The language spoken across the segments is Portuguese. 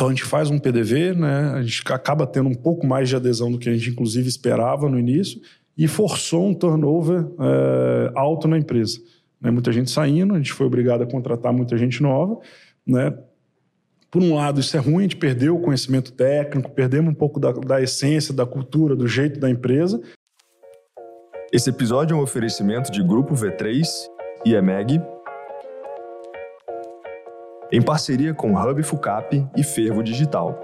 Então a gente faz um PDV, né? A gente acaba tendo um pouco mais de adesão do que a gente inclusive esperava no início e forçou um turnover é, alto na empresa. Né? Muita gente saindo, a gente foi obrigado a contratar muita gente nova, né? Por um lado, isso é ruim, a gente perdeu o conhecimento técnico, perdemos um pouco da, da essência, da cultura, do jeito da empresa. Esse episódio é um oferecimento de Grupo V3 e EMEG, em parceria com Hub Fucap e Fervo Digital.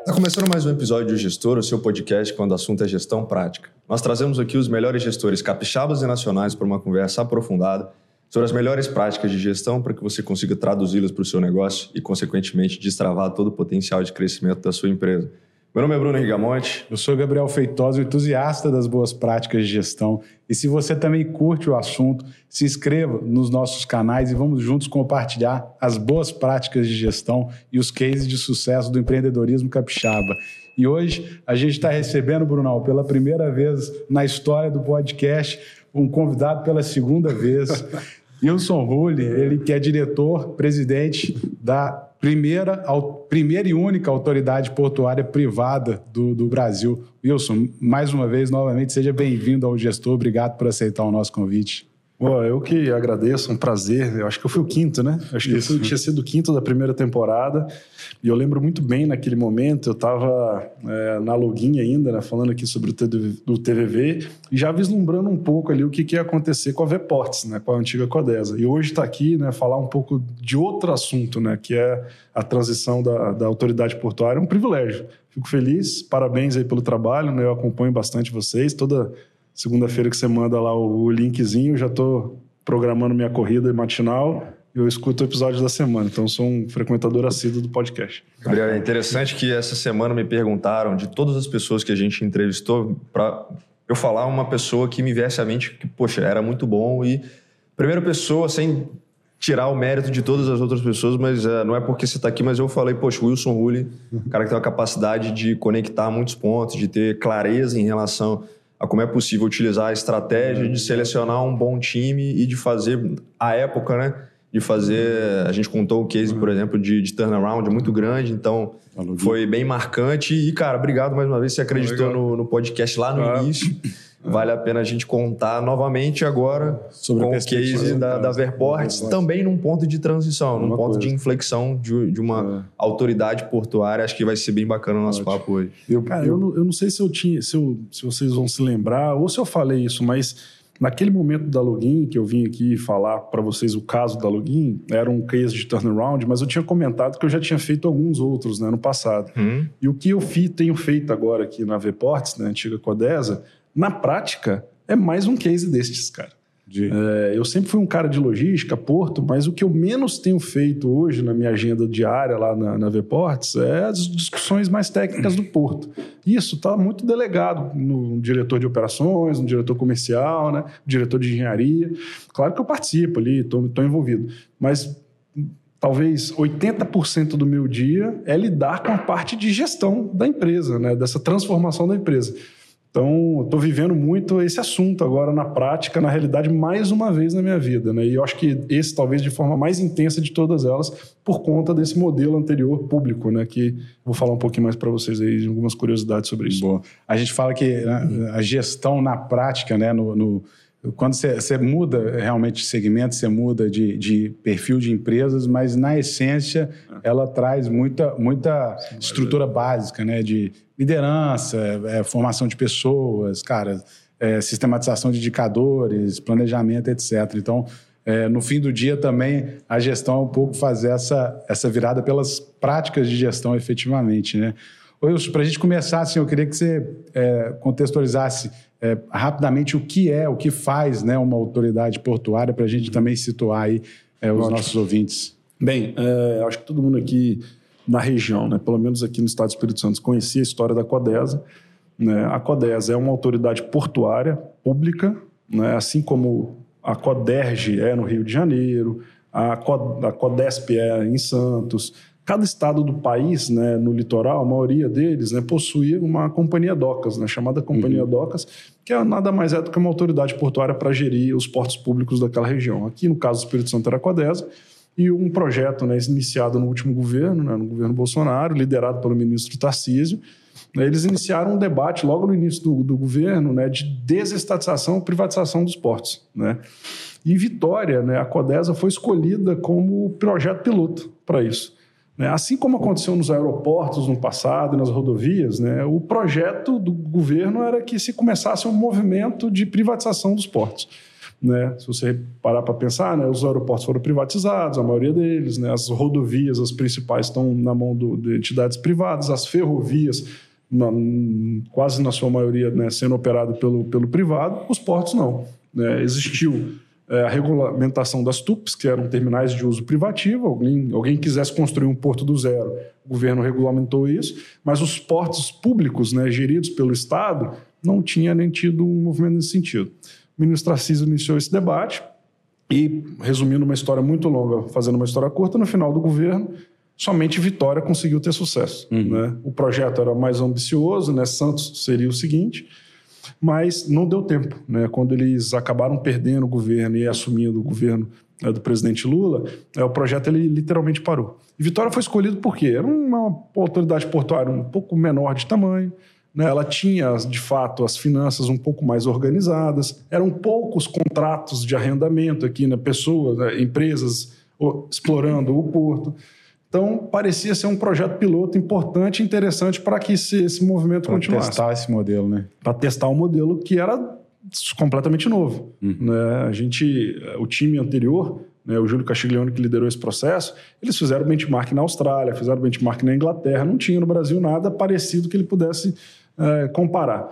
Está começando mais um episódio do Gestor, o seu podcast quando o assunto é gestão prática. Nós trazemos aqui os melhores gestores capixabas e nacionais para uma conversa aprofundada sobre as melhores práticas de gestão para que você consiga traduzi-las para o seu negócio e, consequentemente, destravar todo o potencial de crescimento da sua empresa. Meu nome é Bruno Rigamonte. Eu sou Gabriel Feitosa, entusiasta das boas práticas de gestão. E se você também curte o assunto, se inscreva nos nossos canais e vamos juntos compartilhar as boas práticas de gestão e os cases de sucesso do empreendedorismo capixaba. E hoje a gente está recebendo, Brunão, pela primeira vez na história do podcast, um convidado pela segunda vez. Wilson Rulli, ele que é diretor, presidente da primeira, primeira e única autoridade portuária privada do, do Brasil. Wilson, mais uma vez, novamente, seja bem-vindo ao Gestor. Obrigado por aceitar o nosso convite. Bom, eu que agradeço, um prazer. Eu acho que eu fui o quinto, né? Eu acho que Isso. eu tinha sido o quinto da primeira temporada. E eu lembro muito bem naquele momento, eu estava é, na login ainda, né, falando aqui sobre o TVV, e já vislumbrando um pouco ali o que, que ia acontecer com a Vports, né, com a antiga Codesa. E hoje está aqui, né, falar um pouco de outro assunto, né, que é a transição da, da autoridade portuária. É um privilégio. Fico feliz, parabéns aí pelo trabalho, né, eu acompanho bastante vocês. Toda segunda-feira que você manda lá o, linkzinho, já estou programando minha corrida matinal eu escuto o episódio da semana, então sou um frequentador assíduo do podcast. Gabriel, é interessante que essa semana me perguntaram de todas as pessoas que a gente entrevistou para eu falar uma pessoa que me viesse à mente que, poxa, era muito bom e primeira pessoa sem tirar o mérito de todas as outras pessoas, mas uh, não é porque você está aqui, mas eu falei, poxa, Wilson Rulli, cara que tem uma capacidade de conectar muitos pontos, de ter clareza em relação a como é possível utilizar a estratégia de selecionar um bom time e de fazer a época, né? de fazer. A gente contou o case, por exemplo, de, de turnaround muito grande, então foi bem marcante. E, cara, obrigado mais uma vez. Você acreditou no, no, podcast lá no início. Vale a pena a gente contar novamente agora Sobre com o case da, da Verports, também num ponto de transição, num ponto coisa. de inflexão de, de uma é. autoridade portuária. Acho que vai ser bem bacana o nosso Ótimo. papo hoje. Eu, cara, eu, não, eu não sei se eu tinha, se, eu, se vocês vão se lembrar, ou se eu falei isso, mas Naquele momento da login, que eu vim aqui falar para vocês o caso da login, era um case de turnaround, mas eu tinha comentado que eu já tinha feito alguns outros né, no passado. Hum. E o que eu fi, tenho feito agora aqui na Vports, na antiga Codesa, na prática, é mais um case destes, cara. De... É, eu sempre fui um cara de logística, porto, mas o que eu menos tenho feito hoje na minha agenda diária lá na, na Vports é as discussões mais técnicas do porto. Isso está muito delegado no diretor de operações, no diretor comercial, né, no diretor de engenharia. Claro que eu participo ali, estou envolvido, mas talvez 80% do meu dia é lidar com a parte de gestão da empresa, né, dessa transformação da empresa. Então, estou vivendo muito esse assunto agora na prática, na realidade, mais uma vez na minha vida. Né? E eu acho que esse, talvez, de forma mais intensa de todas elas, por conta desse modelo anterior público, né? que vou falar um pouquinho mais para vocês aí, algumas curiosidades sobre isso. Boa. A gente fala que né, a gestão na prática, né, no, no quando você, muda realmente de segmento, você muda de, de, perfil de empresas, mas na essência ela traz muita, muita estrutura básica, né? De liderança, é, formação de pessoas, cara, é, sistematização de indicadores, planejamento, etc. Então, é, no fim do dia também a gestão é um pouco fazer essa, essa virada pelas práticas de gestão efetivamente, né? Wilson, para a gente começar, assim, eu queria que você é, contextualizasse é, rapidamente o que é, o que faz né, uma autoridade portuária, para a gente também situar aí é, os nossos ouvintes. Bem, é, acho que todo mundo aqui na região, né, pelo menos aqui no estado do Espírito Santo, conhecia a história da Codesa. Né? A Codesa é uma autoridade portuária pública, né? assim como a Coderge é no Rio de Janeiro, a, Codesp é em Santos, Cada estado do país, né, no litoral, a maioria deles, né, possuía uma companhia docas, né, chamada companhia uhum. docas, que é nada mais é do que uma autoridade portuária para gerir os portos públicos daquela região. Aqui, no caso do Espírito Santo, era a Codesa, e um projeto né, iniciado no último governo, né, no governo Bolsonaro, liderado pelo ministro Tarcísio. Né, eles iniciaram um debate logo no início do, do governo né, de desestatização e privatização dos portos. Né? E Vitória, né, a Codesa foi escolhida como projeto piloto para isso. Né? Assim como aconteceu nos aeroportos no passado e nas rodovias, né, o projeto do governo era que se começasse um movimento de privatização dos portos. Né? Se você parar para pensar, né, os aeroportos foram privatizados, a maioria deles, né, as rodovias, as principais, estão na mão do, de entidades privadas, as ferrovias, na, quase na sua maioria, né, sendo operado pelo, pelo privado, os portos não. Existiu a regulamentação das TUPs, que eram terminais de uso privativo, alguém, alguém quisesse construir um porto do zero, o governo regulamentou isso, mas os portos públicos, né, geridos pelo Estado, não tinha nem tido um movimento nesse sentido. O ministro Tarcísio iniciou esse debate e, resumindo uma história muito longa, fazendo uma história curta, no final do governo, somente Vitória conseguiu ter sucesso. Uhum. Né? O projeto era mais ambicioso, né? Santos seria o seguinte, mas não deu tempo. Né? Quando eles acabaram perdendo o governo e assumindo o governo né, do presidente Lula, é, o projeto ele literalmente parou. E Vitória foi escolhido por quê? Era uma autoridade portuária um pouco menor de tamanho, né? ela tinha, de fato, as finanças um pouco mais organizadas, eram poucos contratos de arrendamento aqui, né? pessoas, né? empresas explorando o porto. Então, parecia ser um projeto piloto importante e interessante para que esse, esse movimento pra continuasse. Para testar esse modelo, né? Para testar um modelo que era completamente novo. Uhum. Né? A gente, o time anterior, né, o Júlio Castiglione que liderou esse processo, eles fizeram benchmark na Austrália, fizeram benchmark na Inglaterra, não tinha no Brasil nada parecido que ele pudesse é, comparar.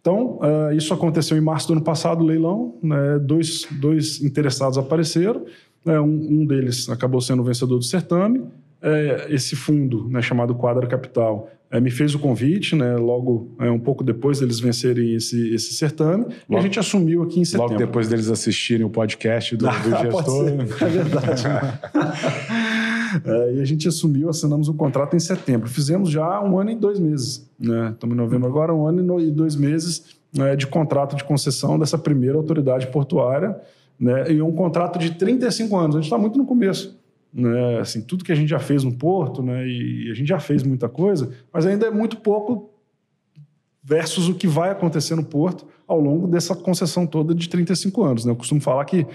Então, é, isso aconteceu em março do ano passado, o leilão, né, dois, dois interessados apareceram, é, um, um deles acabou sendo o vencedor do certame, é, esse fundo, né, chamado Quadra Capital, é, me fez o convite, né, logo é, um pouco depois deles vencerem esse, esse certame, logo, e a gente assumiu aqui em setembro. Logo depois deles assistirem o podcast do, do gestor. é verdade. é, e a gente assumiu, assinamos o contrato em setembro. Fizemos já um ano e dois meses. Né? Estamos em novembro agora, um ano e dois meses né, de contrato de concessão dessa primeira autoridade portuária, né, e um contrato de 35 anos. A gente está muito no começo né? Assim, tudo que a gente já fez no Porto, né? E a gente já fez muita coisa, mas ainda é muito pouco versus o que vai acontecer no Porto ao longo dessa concessão toda de 35 anos, né? Eu costumo falar que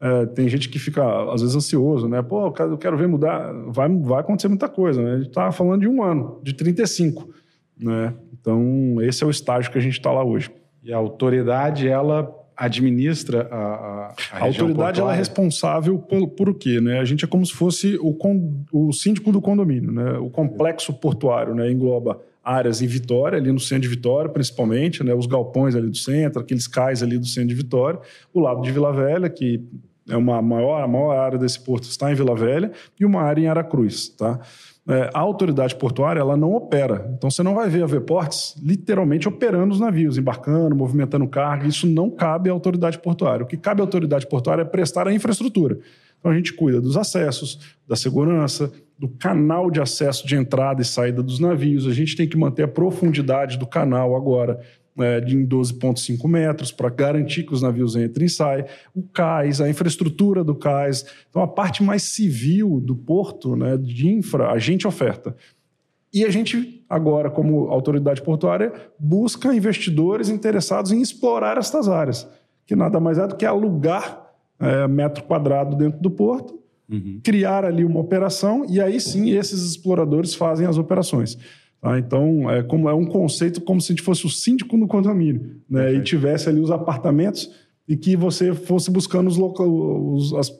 é, tem gente que fica, às vezes, ansioso, né? Pô, eu quero ver mudar. Vai, vai acontecer muita coisa, né? A gente está falando de um ano, de 35, né? Então, esse é o estágio que a gente está lá hoje. E a autoridade, ela administra a, a, a, a autoridade ela é responsável por, por o quê? Né? A gente é como se fosse o, con, o síndico do condomínio. Né? O complexo portuário né? engloba áreas em Vitória, ali no centro de Vitória, principalmente, né? os galpões ali do centro, aqueles cais ali do centro de Vitória, o lado de Vila Velha, que é uma maior, a maior área desse porto está em Vila Velha, e uma área em Aracruz. Tá? É, a autoridade portuária ela não opera. Então você não vai ver a Vports literalmente operando os navios, embarcando, movimentando carga. Isso não cabe à autoridade portuária. O que cabe à autoridade portuária é prestar a infraestrutura. Então a gente cuida dos acessos, da segurança, do canal de acesso de entrada e saída dos navios. A gente tem que manter a profundidade do canal agora é, de 12,5 metros para garantir que os navios entrem e saem, o cais, a infraestrutura do cais. Então, a parte mais civil do porto, né, de infra, a gente oferta. E a gente, agora, como autoridade portuária, busca investidores interessados em explorar estas áreas, que nada mais é do que alugar é, metro quadrado dentro do porto, uhum. criar ali uma operação, e aí sim esses exploradores fazem as operações. Tá? Então, é, como, é um conceito como se a gente fosse o síndico no condomínio né? Okay. e tivesse ali os apartamentos e que você fosse buscando os, local, os, as,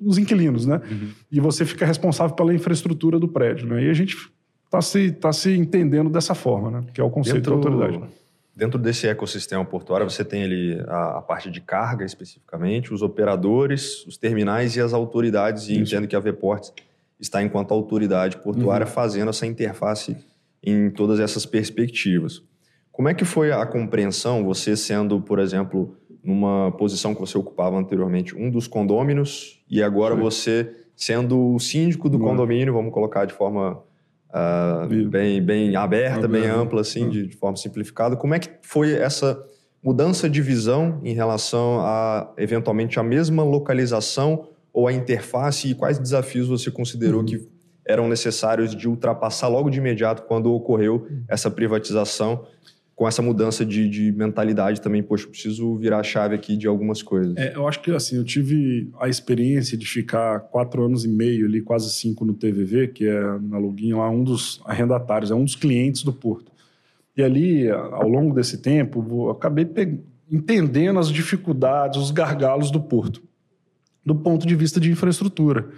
os inquilinos, né? Uhum. E você fica responsável pela infraestrutura do prédio, né? E a gente está se, tá se entendendo dessa forma, né? Que é o conceito dentro, da autoridade. Dentro desse ecossistema portuário, você tem ali a, a, parte de carga especificamente, os operadores, os terminais e as autoridades, e Isso. entendo que a Vports está enquanto autoridade portuária uhum. fazendo essa interface em todas essas perspectivas. Como é que foi a compreensão, você sendo, por exemplo, numa posição que você ocupava anteriormente, um dos condôminos, e agora Sim. você sendo o síndico do condomínio, vamos colocar de forma uh, bem, bem aberta, bem ampla, assim, ah. de, de, forma simplificada. Como é que foi essa mudança de visão em relação a, eventualmente, a mesma localização ou a interface e quais desafios você considerou uhum. que eram necessários de ultrapassar logo de imediato quando ocorreu essa privatização? com essa mudança de, de, mentalidade também, poxa, preciso virar a chave aqui de algumas coisas. É, eu acho que assim, eu tive a experiência de ficar quatro anos e meio ali, quase cinco no TVV, que é na Login, lá um dos arrendatários, é um dos clientes do Porto. E ali, ao longo desse tempo, eu acabei entendendo as dificuldades, os gargalos do Porto, do ponto de vista de infraestrutura.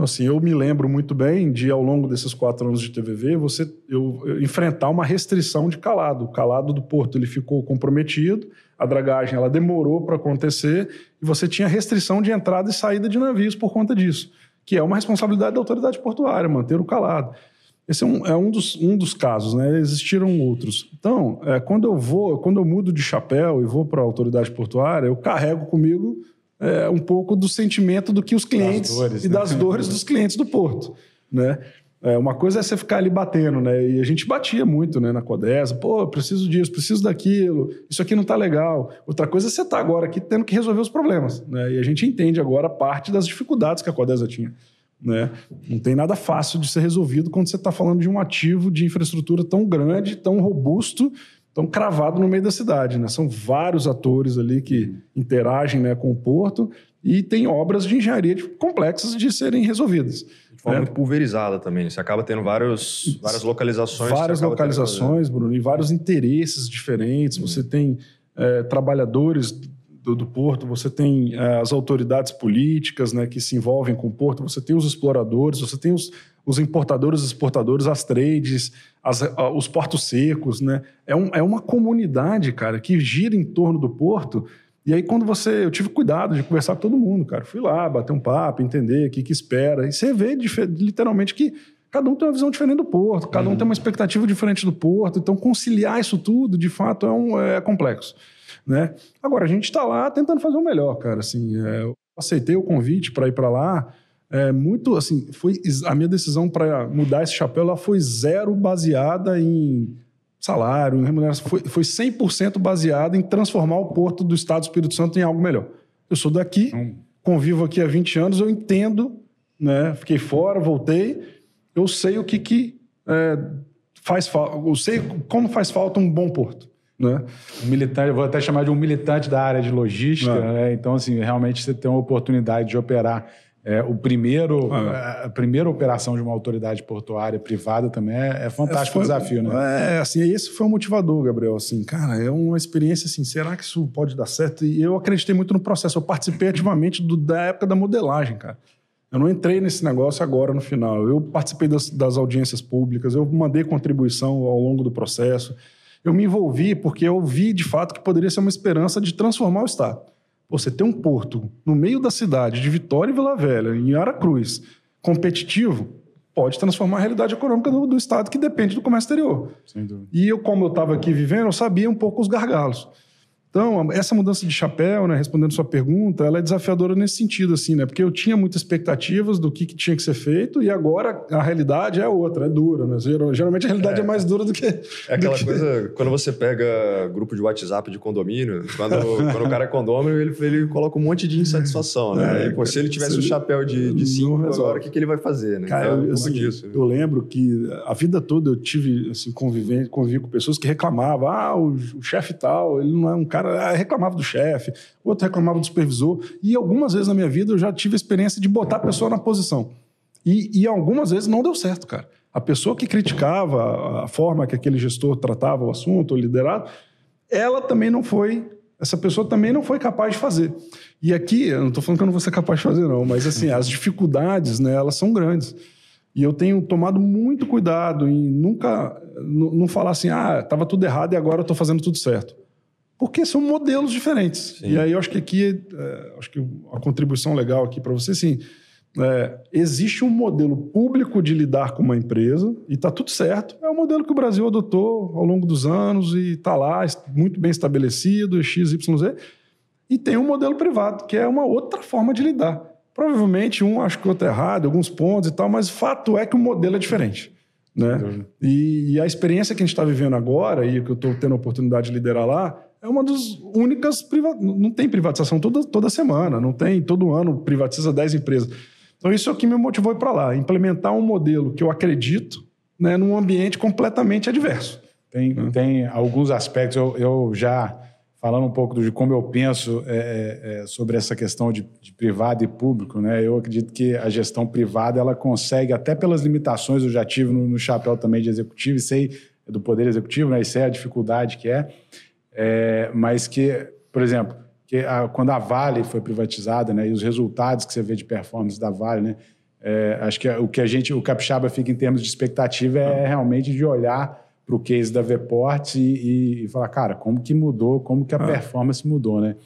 Então, assim, eu me lembro muito bem de, ao longo desses quatro anos de TVV, você eu, eu enfrentar uma restrição de calado. O calado do porto ele ficou comprometido, a dragagem ela demorou para acontecer e você tinha restrição de entrada e saída de navios por conta disso, que é uma responsabilidade da autoridade portuária, manter o calado. Esse é um, é um, dos, um dos casos, né? Existiram outros. Então, é, quando eu vou, quando eu mudo de chapéu e vou para a autoridade portuária, eu carrego comigo é, um pouco do sentimento do que os clientes das dores, e né? das dores dos clientes do Porto, né? É, uma coisa é você ficar ali batendo, né? E a gente batia muito, né, na Codesa. Pô, preciso disso, preciso daquilo. Isso aqui não tá legal. Outra coisa é você estar tá agora aqui tendo que resolver os problemas, né? E a gente entende agora parte das dificuldades que a Codesa tinha, né? Não tem nada fácil de ser resolvido quando você está falando de um ativo de infraestrutura tão grande, tão robusto estão cravados no meio da cidade. Né? São vários atores ali que interagem né, com o porto e tem obras de engenharia complexas de serem resolvidas. De forma né? muito pulverizada também. Você acaba tendo vários, várias localizações. Várias localizações, Bruno, e vários interesses diferentes. Uhum. Você tem é, trabalhadores do, do, porto, você tem é, as autoridades políticas né, que se envolvem com o porto, você tem os exploradores, você tem os, os importadores, exportadores, as trades, as, os portos secos, né? É, um, é uma comunidade, cara, que gira em torno do porto. E aí, quando você. Eu tive cuidado de conversar com todo mundo, cara. Fui lá, bater um papo, entender o que, que espera. E você vê literalmente que cada um tem uma visão diferente do porto, cada um uhum. tem uma expectativa diferente do porto. Então, conciliar isso tudo, de fato, é, um, é complexo. Né? Agora, a gente está lá tentando fazer o melhor, cara. Assim, é, eu aceitei o convite para ir para lá é, muito assim, foi a minha decisão para mudar esse chapéu, ela foi zero baseada em salário, em remuneração, foi, foi 100% baseada em transformar o porto do Estado do Espírito Santo em algo melhor. Eu sou daqui, hum. convivo aqui há 20 anos, eu entendo, né? Fiquei fora, voltei, eu sei o que que é, faz falta, eu sei como faz falta um bom porto. Né? Um militante, vou até chamar de um militante da área de logística, é. né? então assim, realmente você tem uma oportunidade de operar é, o primeiro, ah. a primeira operação de uma autoridade portuária privada também é, é fantástico o desafio, né? É, assim, esse foi o motivador, Gabriel. Assim, cara, é uma experiência assim, será que isso pode dar certo? E eu acreditei muito no processo. Eu participei ativamente do, da época da modelagem, cara. Eu não entrei nesse negócio agora no final. Eu participei das, das audiências públicas, eu mandei contribuição ao longo do processo. Eu me envolvi porque eu vi de fato que poderia ser uma esperança de transformar o Estado. Você tem um porto no meio da cidade de Vitória e Vila Velha, em Aracruz, competitivo, pode transformar a realidade econômica do, do Estado que depende do comércio exterior. E eu, como eu estava aqui vivendo, eu sabia um pouco os gargalos. Então, essa mudança de chapéu, né, respondendo sua pergunta, ela é desafiadora nesse sentido, assim, né? Porque eu tinha muitas expectativas do que, que tinha que ser feito e agora a realidade é outra, é dura, né? Geralmente a realidade é, é mais dura do que... É aquela que... coisa, quando você pega grupo de WhatsApp de condomínio, quando, quando o cara é condomínio, ele, ele coloca um monte de insatisfação, né? É, e, pô, se ele tivesse o um chapéu de, de cinco agora, o que, que ele vai fazer, né? Cara, então, eu, assim, disso. eu lembro que a vida toda eu tive, assim, convivi, convivi com pessoas que reclamavam, ah, o, o chefe tal, ele não é um cara cara reclamava do chefe, outro reclamava do supervisor. E algumas vezes na minha vida eu já tive a experiência de botar a pessoa na posição. E, e algumas vezes não deu certo, cara. A pessoa que criticava a forma que aquele gestor tratava o assunto, o liderado, ela também não foi, essa pessoa também não foi capaz de fazer. E aqui, eu não estou falando que eu não vou ser capaz de fazer, não, mas assim, as dificuldades, né, elas são grandes. E eu tenho tomado muito cuidado em nunca não falar assim, ah, estava tudo errado e agora eu estou fazendo tudo certo porque são modelos diferentes. Sim. E aí eu acho que aqui, é, acho que a contribuição legal aqui para você, assim, é, existe um modelo público de lidar com uma empresa e está tudo certo. É o modelo que o Brasil adotou ao longo dos anos e está lá, muito bem estabelecido, XYZ. E tem um modelo privado, que é uma outra forma de lidar. Provavelmente um acho que o outro é errado, alguns pontos e tal, mas o fato é que o modelo é diferente. Né? E, e, a experiência que a gente está vivendo agora, e que eu estou tendo a oportunidade de liderar lá, é uma das únicas. Priva... Não tem privatização toda, toda semana, não tem todo ano privatiza 10 empresas. Então, isso é o que me motivou para lá, implementar um modelo que eu acredito né, num ambiente completamente adverso. Tem, hum. tem alguns aspectos, eu, eu, já falando um pouco de como eu penso é, é, é, sobre essa questão de, de, privado e público, né? eu acredito que a gestão privada ela consegue, até pelas limitações, eu já tive no, no chapéu também de executivo e sei do Poder Executivo, né? isso é a dificuldade que é, é mas que, por exemplo, que a, quando a Vale foi privatizada, né, e os resultados que você vê de performance da Vale, né, é, acho que o que a gente, o Capixaba fica em termos de expectativa é realmente de olhar para o case da Veport e, e, falar, cara, como que mudou, como que a ah. performance mudou, né?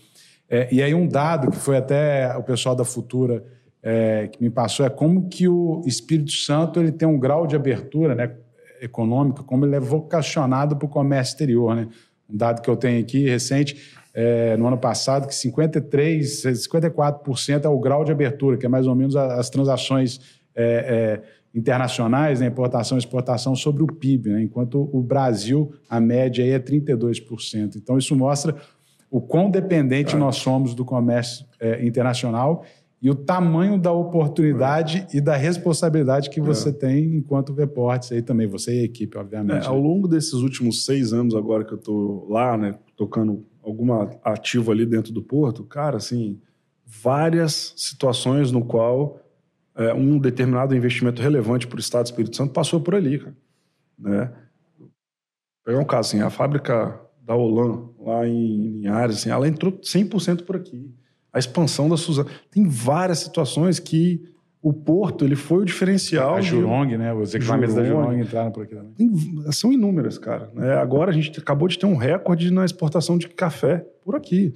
É, e aí um dado que foi até o pessoal da Futura é, que me passou é como que o Espírito Santo ele tem um grau de abertura, né, econômica, como ele é vocacionado para o comércio exterior, né? Um dado que eu tenho aqui recente é, no ano passado, que 53, 54% é o grau de abertura, que é mais ou menos as transações é, é, internacionais, né, importação e exportação, sobre o PIB, né, enquanto o Brasil, a média aí é 32%. Então, isso mostra o quão dependente nós somos do comércio é, internacional e o tamanho da oportunidade é. e da responsabilidade que você é. tem enquanto Veportes aí também, você e a equipe, obviamente. É, ao longo desses últimos seis anos agora que eu estou lá, né, tocando alguma ativo ali dentro do porto, cara, assim, várias situações no qual é, um determinado investimento relevante para o Estado do Espírito Santo passou por ali, cara. Né? Vou pegar um caso assim, a fábrica da Olan, lá em Linhares, assim, ela entrou 100% por aqui. A expansão da Suzano. Tem várias situações que o Porto ele foi o diferencial. A Jurong, de... né? Os equipamentos da Jurong entraram por aqui também. Tem, são inúmeras, cara. Né? Agora a gente acabou de ter um recorde na exportação de café por aqui.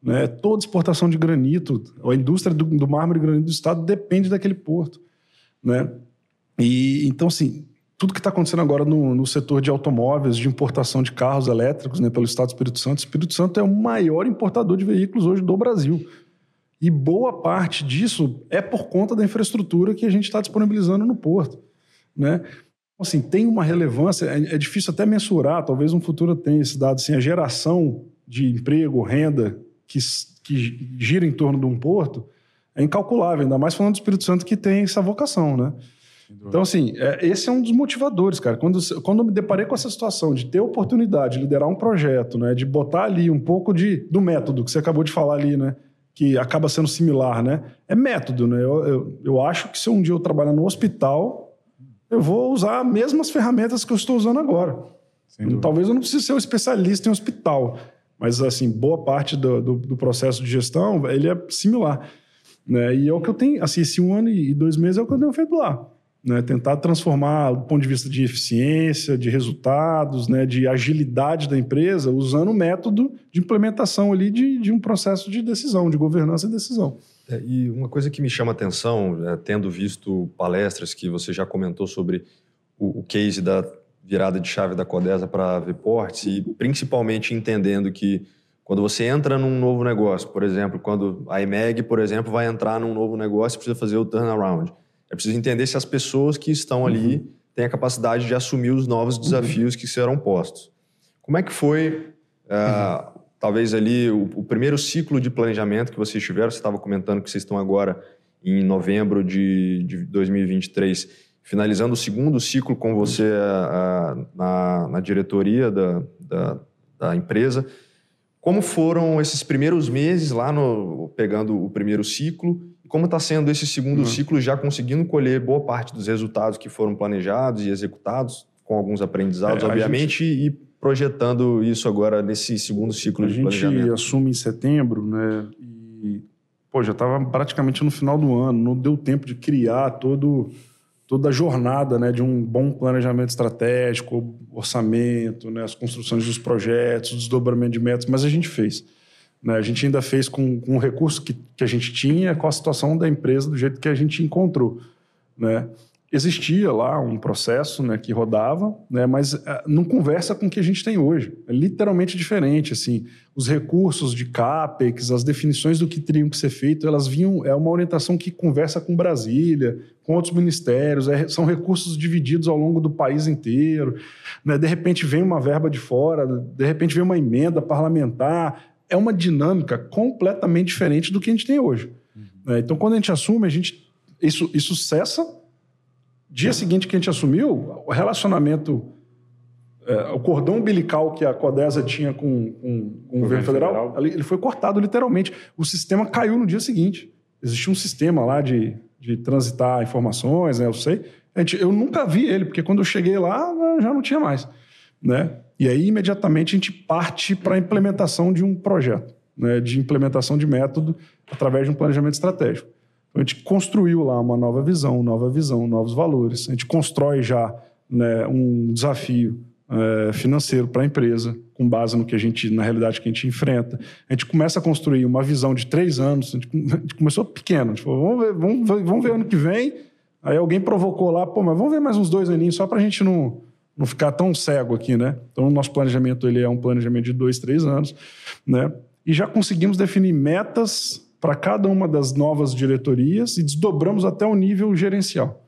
Né? Toda exportação de granito, a indústria do, do mármore e granito do estado depende daquele porto. Né? E então, assim, tudo que está acontecendo agora no, no, setor de automóveis, de importação de carros elétricos né, pelo Estado do Espírito Santo, o Espírito Santo é o maior importador de veículos hoje do Brasil. E boa parte disso é por conta da infraestrutura que a gente está disponibilizando no porto. Né? Então, assim, tem uma relevância, é, é, difícil até mensurar, talvez no futuro tenha esse dado, assim, a geração de emprego, renda que, que gira em torno de um porto é incalculável, ainda mais falando do Espírito Santo que tem essa vocação, né? Então, assim, é, esse é um dos motivadores, cara. Quando, quando eu me deparei com essa situação de ter oportunidade de liderar um projeto, né? De botar ali um pouco de, do método que você acabou de falar ali, né? que acaba sendo similar, né? É método, né? Eu, eu, eu acho que se um dia eu trabalhar no hospital, eu vou usar as mesmas ferramentas que eu estou usando agora. Talvez eu não precise ser um especialista em hospital, mas assim boa parte do, do, do, processo de gestão ele é similar, né? E é o que eu tenho, assim, esse um ano e dois meses é o que eu tenho feito lá né, tentar transformar do ponto de vista de eficiência, de resultados, né, de agilidade da empresa, usando o método de implementação ali de, de um processo de decisão, de governança e decisão. É, e uma coisa que me chama atenção, é, tendo visto palestras que você já comentou sobre o, o case da virada de chave da Codesa para a Vports e principalmente entendendo que quando você entra num novo negócio, por exemplo, quando a EMEG, por exemplo, vai entrar num novo negócio, precisa fazer o turnaround é preciso entender se as pessoas que estão ali uhum. têm a capacidade de assumir os novos uhum. desafios uhum. que serão postos. Como é que foi, uh, talvez ali, o, o, primeiro ciclo de planejamento que vocês tiveram? Você estava comentando que vocês estão agora em novembro de, de 2023, finalizando o segundo ciclo com você uh, na, na, diretoria da, da, da empresa. Como foram esses primeiros meses lá no pegando o primeiro ciclo como está sendo esse segundo uhum. ciclo, já conseguindo colher boa parte dos resultados que foram planejados e executados, com alguns aprendizados, é, obviamente, gente... e projetando isso agora nesse segundo ciclo a de planejamento? A gente assume em setembro, né? E, pô, já estava praticamente no final do ano, não deu tempo de criar todo, toda a jornada, né? De um bom planejamento estratégico, orçamento, né? As construções dos projetos, desdobramento de metas, mas a gente fez. Né? A gente ainda fez com, com o recurso que, que a gente tinha, com a situação da empresa, do jeito que a gente encontrou. Né? Existia lá um processo né, que rodava, né, mas uh, não conversa com o que a gente tem hoje. É literalmente diferente. Assim, os recursos de CAPEX, as definições do que teriam que ser feito, elas vinham. É uma orientação que conversa com Brasília, com outros ministérios, é, são recursos divididos ao longo do país inteiro. né? de repente vem uma verba de fora, de repente vem uma emenda parlamentar. É uma dinâmica completamente diferente do que a gente tem hoje. Uhum. Então, quando a gente assume, a gente, isso, isso cessa. Dia seguinte que a gente assumiu, o relacionamento é, o cordão umbilical que a Codesa tinha com, com, com o governo federal, federal, ele foi cortado literalmente. O sistema caiu no dia seguinte. Existia um sistema lá de, de transitar informações, né? Eu sei. Gente, eu nunca vi ele, porque quando eu cheguei lá, já não tinha mais. Né? E aí, imediatamente, a gente parte para a implementação de um projeto, né? de implementação de método através de um planejamento estratégico. Então, a gente construiu lá uma nova visão, nova visão, novos valores. A gente constrói já né, um desafio é, financeiro para a empresa, com base no que a gente, na realidade, que a gente enfrenta. A gente começa a construir uma visão de três anos. A gente, a gente começou pequeno, a gente falou, vamos ver, vamos, vamos ver ano que vem. Aí alguém provocou lá, pô, mas vamos ver mais uns dois aninhos só para a gente não, não ficar tão cego aqui, né? Então, nosso planejamento ele é um planejamento de dois, três anos, né? E já conseguimos definir metas para cada uma das novas diretorias e desdobramos até o nível gerencial.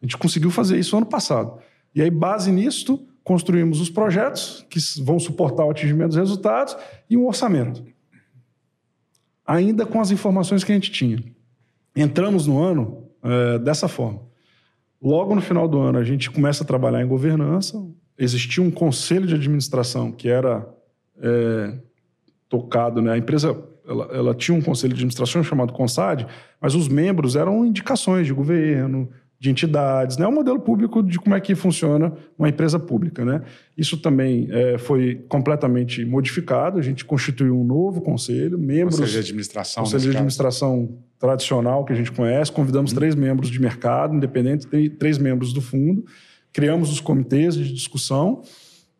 A gente conseguiu fazer isso ano passado. E aí, base nisto, construímos os projetos que vão suportar o atingimento dos resultados e um orçamento. Ainda com as informações que a gente tinha. Entramos no ano é, dessa forma. Logo no final do ano, a gente começa a trabalhar em governança. Existia um conselho de administração que era é, tocado, né? A empresa ela, ela, tinha um conselho de administração chamado CONSAD, mas os membros eram indicações de governo, de entidades, né? o modelo público de como é que funciona uma empresa pública. Né? Isso também é, foi completamente modificado, a gente constituiu um novo conselho, membros... Conselho de administração. Conselho de administração caso. tradicional que a gente conhece, convidamos hum. três membros de mercado independente, três membros do fundo, criamos os comitês de discussão,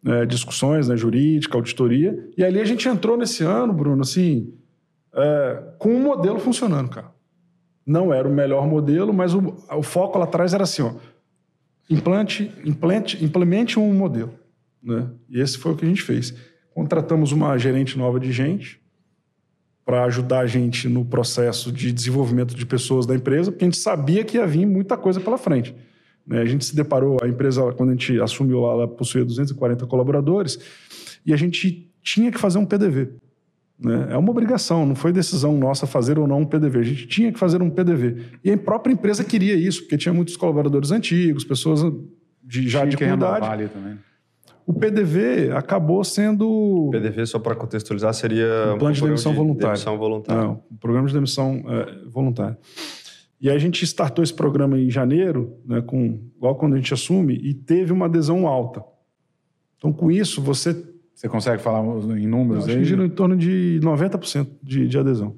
é, discussões né, jurídica, auditoria, e ali a gente entrou nesse ano, Bruno, assim, é, com um modelo funcionando, cara. Não era o melhor modelo, mas o, o foco lá atrás era assim: ó, implante, implante, implemente um modelo. Né? E esse foi o que a gente fez. Contratamos uma gerente nova de gente para ajudar a gente no processo de desenvolvimento de pessoas da empresa, porque a gente sabia que ia vir muita coisa pela frente. Né? A gente se deparou, a empresa, quando a gente assumiu lá, ela possuía 240 colaboradores, e a gente tinha que fazer um PDV. Né? É uma obrigação, não foi decisão nossa fazer ou não um PDV. A gente tinha que fazer um PDV. E a própria empresa queria isso, porque tinha muitos colaboradores antigos, pessoas de, já tinha de comunidade. também. O PDV acabou sendo. PDV, só para contextualizar, seria. Um plano um de demissão de voluntária. Demissão voluntária. Não, um programa de demissão é, voluntária. E aí a gente startou esse programa em janeiro, né, com, igual quando a gente assume, e teve uma adesão alta. Então, com isso, você você consegue falar em números aí? Gira em torno de 90% de, de adesão.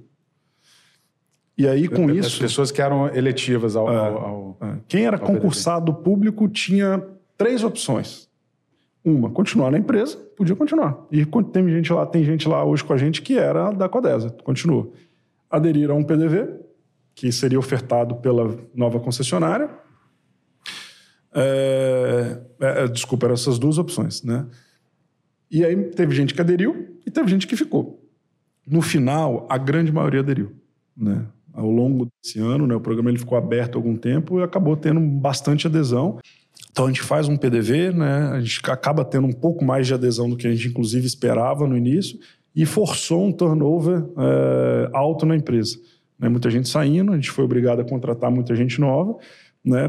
E aí, com As isso. As pessoas que eram eletivas ao. É, ao, ao é. Quem era concursado PDB. público tinha três opções. Uma, continuar na empresa, podia continuar. E tem gente lá, tem gente lá hoje com a gente que era da Codesa, continua. Aderir a um PDV, que seria ofertado pela nova concessionária. É, é, desculpa, eram essas duas opções, né? E aí teve gente que aderiu e teve gente que ficou. No final, a grande maioria aderiu. Né? Ao longo desse ano, né, o programa ele ficou aberto algum tempo e acabou tendo bastante adesão. Então a gente faz um PDV, né? a gente acaba tendo um pouco mais de adesão do que a gente inclusive esperava no início e forçou um turnover é, alto na empresa. Né? Muita gente saindo, a gente foi obrigado a contratar muita gente nova, né?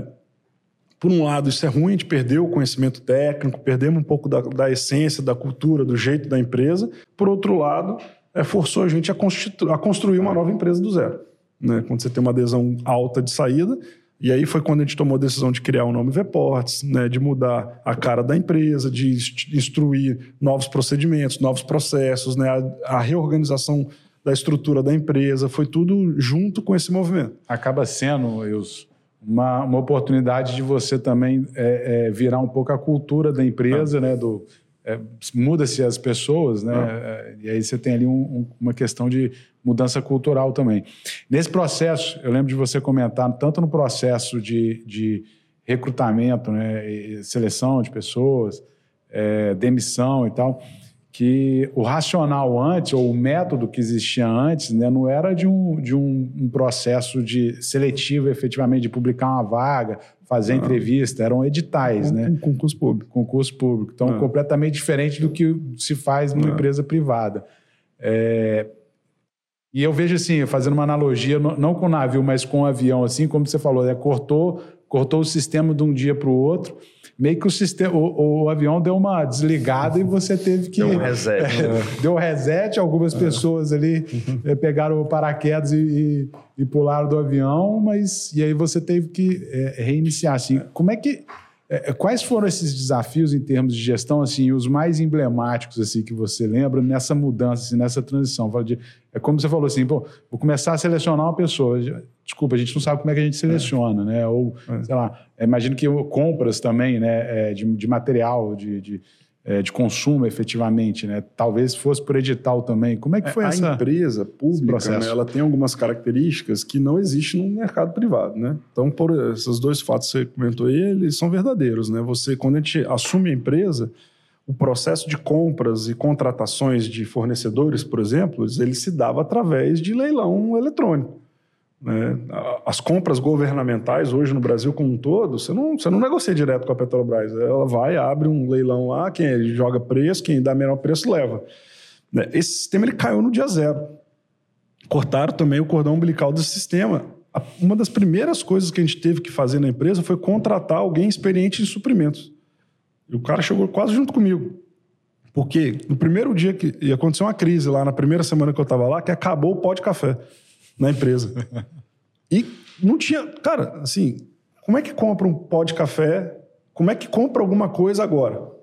Por um lado, isso é ruim, a gente perdeu o conhecimento técnico, perdemos um pouco da, da essência, da cultura, do jeito da empresa. Por outro lado, é, forçou a gente a, a, construir uma nova empresa do zero. Né? Quando você tem uma adesão alta de saída, e aí foi quando a gente tomou a decisão de criar o nome Veports, né, de mudar a cara da empresa, de instruir novos procedimentos, novos processos, né, a, a, reorganização da estrutura da empresa, foi tudo junto com esse movimento. Acaba sendo, Wilson, uma, uma oportunidade de você também é, é, virar um pouco a cultura da empresa, ah. né? Do, é, Muda-se as pessoas, né? Ah. É, e aí você tem ali um, um, uma questão de mudança cultural também. Nesse processo, eu lembro de você comentar, tanto no processo de, de recrutamento, né? seleção de pessoas, é, demissão e tal, que o racional antes, ou o método que existia antes, né, não era de, um, de um, um, processo de seletivo, efetivamente, de publicar uma vaga, fazer Ah. entrevista, eram editais, né? Com concurso público. concurso público. Então, Ah. completamente diferente do que se faz numa Ah. empresa privada. É, E eu vejo assim, fazendo uma analogia, não não com o navio, mas com o avião, assim, como você falou, né? cortou, cortou o sistema de um dia para o outro. Meio que o, sistema, o, o avião deu uma desligada e você teve que. Deu um reset. É, deu reset, algumas pessoas ali eh, pegaram o paraquedas e, e- e pularam do avião, mas e aí você teve que eh, reiniciar. Assim, como é que quais foram esses desafios em termos de gestão, assim, os mais emblemáticos assim que você lembra nessa mudança, assim, nessa transição? É como você falou assim, vou começar a selecionar uma pessoa. Desculpa, a gente não sabe como é que a gente seleciona, né? Ou sei lá, imagino que compras também, né, eh, de, de material, de, de eh, de consumo efetivamente, né? Talvez fosse por edital também. Como é que foi a essa? empresa pública, né, ela tem algumas características que não existem no mercado privado, né? Então, por esses dois fatos que você comentou aí, eles são verdadeiros, né? Você, quando a gente assume a empresa, o processo de compras e contratações de fornecedores, por exemplo, ele se dava através de leilão eletrônico. Né? As compras governamentais hoje no Brasil como um todo, você não, você não negocia direto com a Petrobras. Ela vai, abre um leilão lá, quem joga preço, quem dá menor preço leva. Né? Esse sistema ele caiu no dia zero. Cortaram também o cordão umbilical desse sistema. Uma das primeiras coisas que a gente teve que fazer na empresa foi contratar alguém experiente em suprimentos. E o cara chegou quase junto comigo. Porque no primeiro dia que ia acontecer uma crise lá, na primeira semana que eu estava lá, que acabou o pó de café na empresa. e não tinha. Cara, assim, como é que compra um pó de café? Como é que compra alguma coisa agora?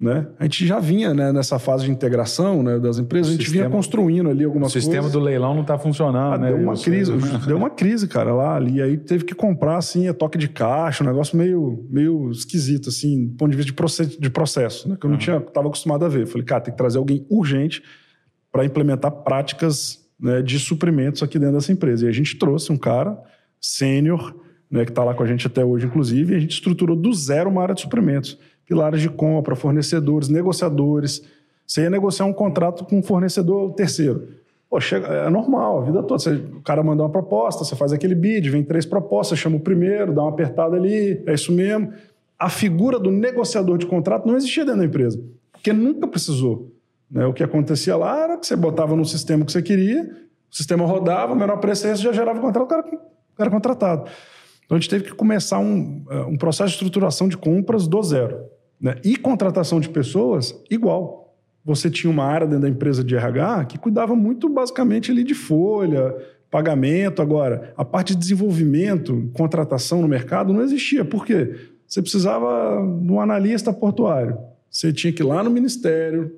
Né? A gente já vinha né, nessa fase de integração né, das empresas, a gente Sistema- vinha construindo ali O algumas sistema coisas. do leilão não está funcionando, Ah, né? deu uma Wilson? crise, deu uma crise, cara, lá ali. Aí teve que comprar, assim, a toque de caixa, um negócio meio, meio esquisito, assim, do ponto de vista de processo, de processo né? Que eu não tinha, estava acostumado a ver. Falei, cara, tem que trazer alguém urgente para implementar práticas né, de suprimentos aqui dentro dessa empresa. E a gente trouxe um cara sênior, né, que está lá com a gente até hoje, inclusive, e a gente estruturou do zero uma área de suprimentos. Pilares de compra, fornecedores, negociadores. Você ia negociar um contrato com um fornecedor terceiro. Pô, chega, é normal, a vida toda. Você- o cara manda uma proposta, você faz aquele bid, vem três propostas, chama o primeiro, dá uma apertada ali, é isso mesmo. A figura do negociador de contrato não existia dentro da empresa, porque nunca precisou. Né? O que acontecia lá era que você botava no sistema que você queria, o sistema rodava, o menor preço esse já gerava o contrato, o cara cara contratado. Então a gente teve que começar um, eh, um processo de estruturação de compras do zero. Né? E contratação de pessoas, igual. Você tinha uma área dentro da empresa de RH que cuidava muito basicamente ali de folha, pagamento. Agora, a parte de desenvolvimento, contratação no mercado não existia. Por quê? Você precisava de um analista portuário. Você tinha que ir lá no ministério,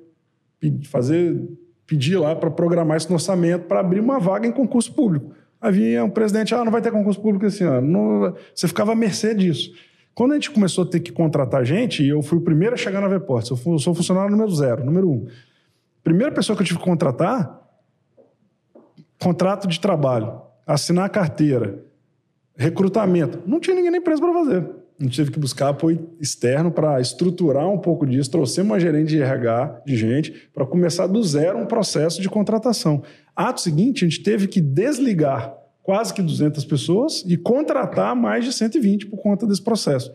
fazer, pedir lá para programar no orçamento para abrir uma vaga em concurso público. Aí vinha um presidente, ah, não vai ter concurso público esse ano. Não- você ficava à mercê disso. Quando a gente começou a ter que contratar gente, eu fui o primeiro a chegar na fu- eu sou funcionário número zero, número um. Primeira pessoa que eu tive que contratar, contrato de trabalho, assinar a carteira, recrutamento. Não tinha ninguém na empresa para fazer. A gente teve que buscar apoio externo para estruturar um pouco disso, trouxemos uma gerente de RH, de gente, para começar do zero um processo de contratação. Ato seguinte, a gente teve que desligar quase que 200 pessoas e contratar mais de 120 por conta desse processo.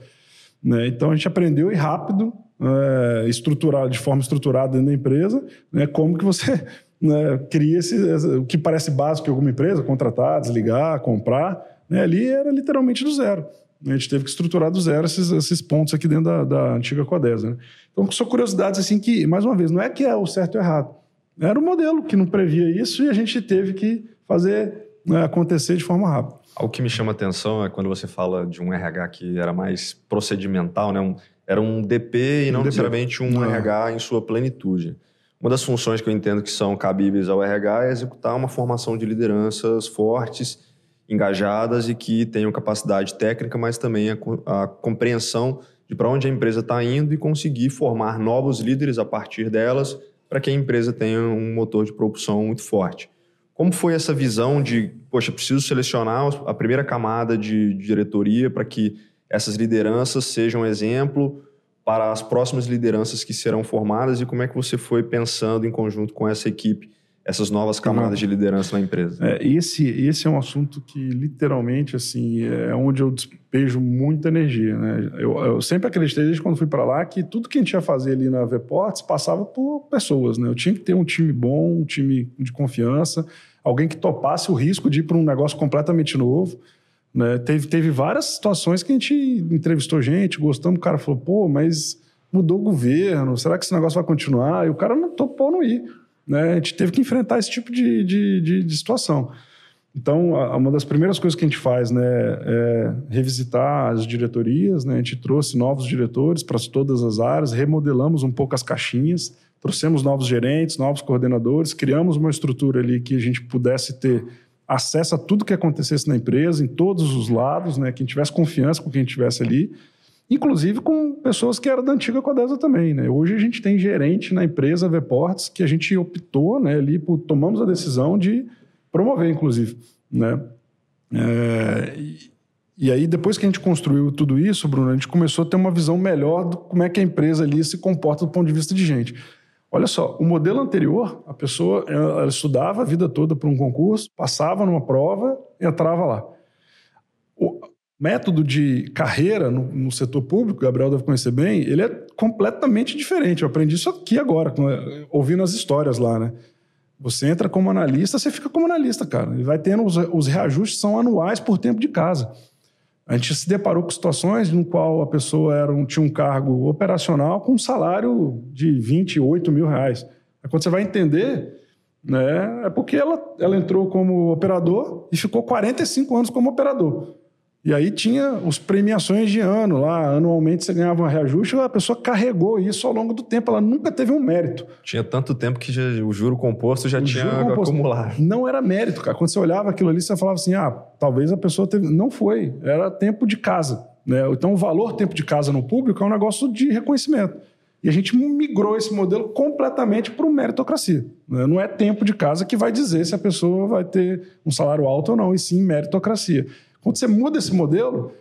né? Então a gente aprendeu e rápido, é, estruturar de forma estruturada dentro da empresa, né, como que você né, cria esse- o que parece básico em alguma empresa, contratar, desligar, comprar. né, ali era literalmente do zero. A gente teve que estruturar do zero esses, esses pontos aqui dentro da, da antiga Codesa. Né? Então são curiosidades assim que, mais uma vez, não é que é o certo ou errado. Era o modelo que não previa isso e a gente teve que fazer né, acontecer de forma rápida. Algo que me chama atenção é quando você fala de um RH que era mais procedimental, né? Um- era um DP e não DP. necessariamente um. RH em sua plenitude. Uma das funções que eu entendo que são cabíveis ao RH é executar uma formação de lideranças fortes, engajadas e que tenham capacidade técnica, mas também a, a compreensão de para onde a empresa está indo e conseguir formar novos líderes a partir delas para que a empresa tenha um motor de propulsão muito forte. Como foi essa visão de, poxa, preciso selecionar a primeira camada de diretoria para que essas lideranças sejam exemplo para as próximas lideranças que serão formadas e como é que você foi pensando em conjunto com essa equipe essas novas camadas de liderança na empresa? É, esse, esse é um assunto que, literalmente, assim, é onde eu despejo muita energia. Né? Eu, eu sempre acreditei, desde quando fui para lá, que tudo que a gente ia fazer ali na Vports passava por pessoas. Né? Eu tinha que ter um time bom, um time de confiança, alguém que topasse o risco de ir para um negócio completamente novo. Né? Teve, teve várias situações que a gente entrevistou gente, gostamos, o cara falou, pô, mas mudou o governo, será que esse negócio vai continuar? E o cara não topou não ir. Né? A gente teve que enfrentar esse tipo de, de, de, de situação. Então, a, uma das primeiras coisas que a gente faz né, é revisitar as diretorias. Né? A gente trouxe novos diretores para todas as áreas, remodelamos um pouco as caixinhas, trouxemos novos gerentes, novos coordenadores, criamos uma estrutura ali que a gente pudesse ter acesso a tudo que acontecesse na empresa, em todos os lados, né? que a gente tivesse confiança com quem estivesse ali inclusive com pessoas que eram da antiga Codesa também. Né? Hoje a gente tem gerente na empresa Vports que a gente optou né, ali, por, tomamos a decisão de promover, inclusive. Né? É, e, e aí, depois que a gente construiu tudo isso, Bruno, a gente começou a ter uma visão melhor de como é que a empresa ali se comporta do ponto de vista de gente. Olha só, o modelo anterior, a pessoa ela estudava a vida toda para um concurso, passava numa prova, entrava lá. Método de carreira no, no, setor público, Gabriel deve conhecer bem, ele é completamente diferente. Eu aprendi isso aqui agora, ouvindo as histórias lá, né? Você entra como analista, você fica como analista, cara. E vai tendo os, os reajustes são anuais por tempo de casa. A gente se deparou com situações no qual a pessoa era um, tinha um cargo operacional com um salário de 28 mil reais. Quando você vai entender, né, é porque ela, ela entrou como operador e ficou 45 anos como operador. E aí tinha os premiações de ano lá, anualmente você ganhava um reajuste, a pessoa carregou isso ao longo do tempo, ela nunca teve um mérito. Tinha tanto tempo que já, o juro composto já o tinha composto acumulado. Não era mérito, cara. Quando você olhava aquilo ali, você falava assim: ah, talvez a pessoa teve. Não foi, era tempo de casa. Né? Então o valor tempo de casa no público é um negócio de reconhecimento. E a gente migrou esse modelo completamente para o meritocracia. Né? Não é tempo de casa que vai dizer se a pessoa vai ter um salário alto ou não, e sim meritocracia. Quando você muda esse modelo,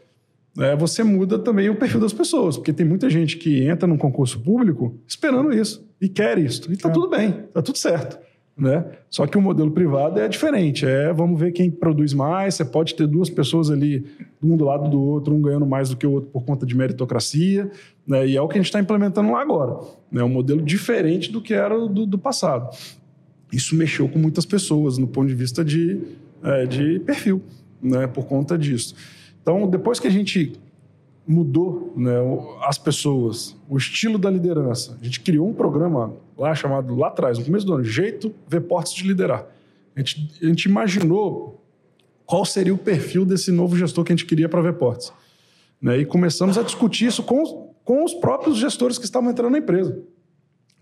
é, você muda também o perfil das pessoas, porque tem muita gente que entra num concurso público esperando isso e quer isso. E está é. tudo bem, está tudo certo. Né? Só que o modelo privado é diferente. É vamos ver quem produz mais. Você pode ter duas pessoas ali, um do lado do outro, um ganhando mais do que o outro por conta de meritocracia. Né? E é o que a gente está implementando lá agora. É né? um modelo diferente do que era do, do, passado. Isso mexeu com muitas pessoas no ponto de vista de, é, de perfil né, por conta disso. Então, depois que a gente mudou né, as pessoas, o estilo da liderança, a gente criou um programa lá chamado, lá atrás, no começo do ano, Jeito Portos de Liderar. A gente, a gente imaginou qual seria o perfil desse novo gestor que a gente queria para a Portos. Né, e começamos a discutir isso com, com os próprios gestores que estavam entrando na empresa.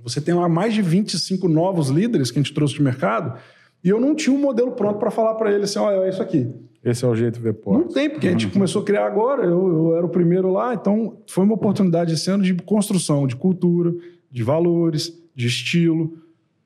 Você tem lá mais de 25 novos líderes que a gente trouxe de mercado e eu não tinha um modelo pronto para falar para eles assim, olha, é isso aqui. Esse é o jeito de ver portas. Não tem, porque a gente uhum. começou a criar agora, eu, eu, era o primeiro lá, então foi uma oportunidade esse ano de construção de cultura, de valores, de estilo,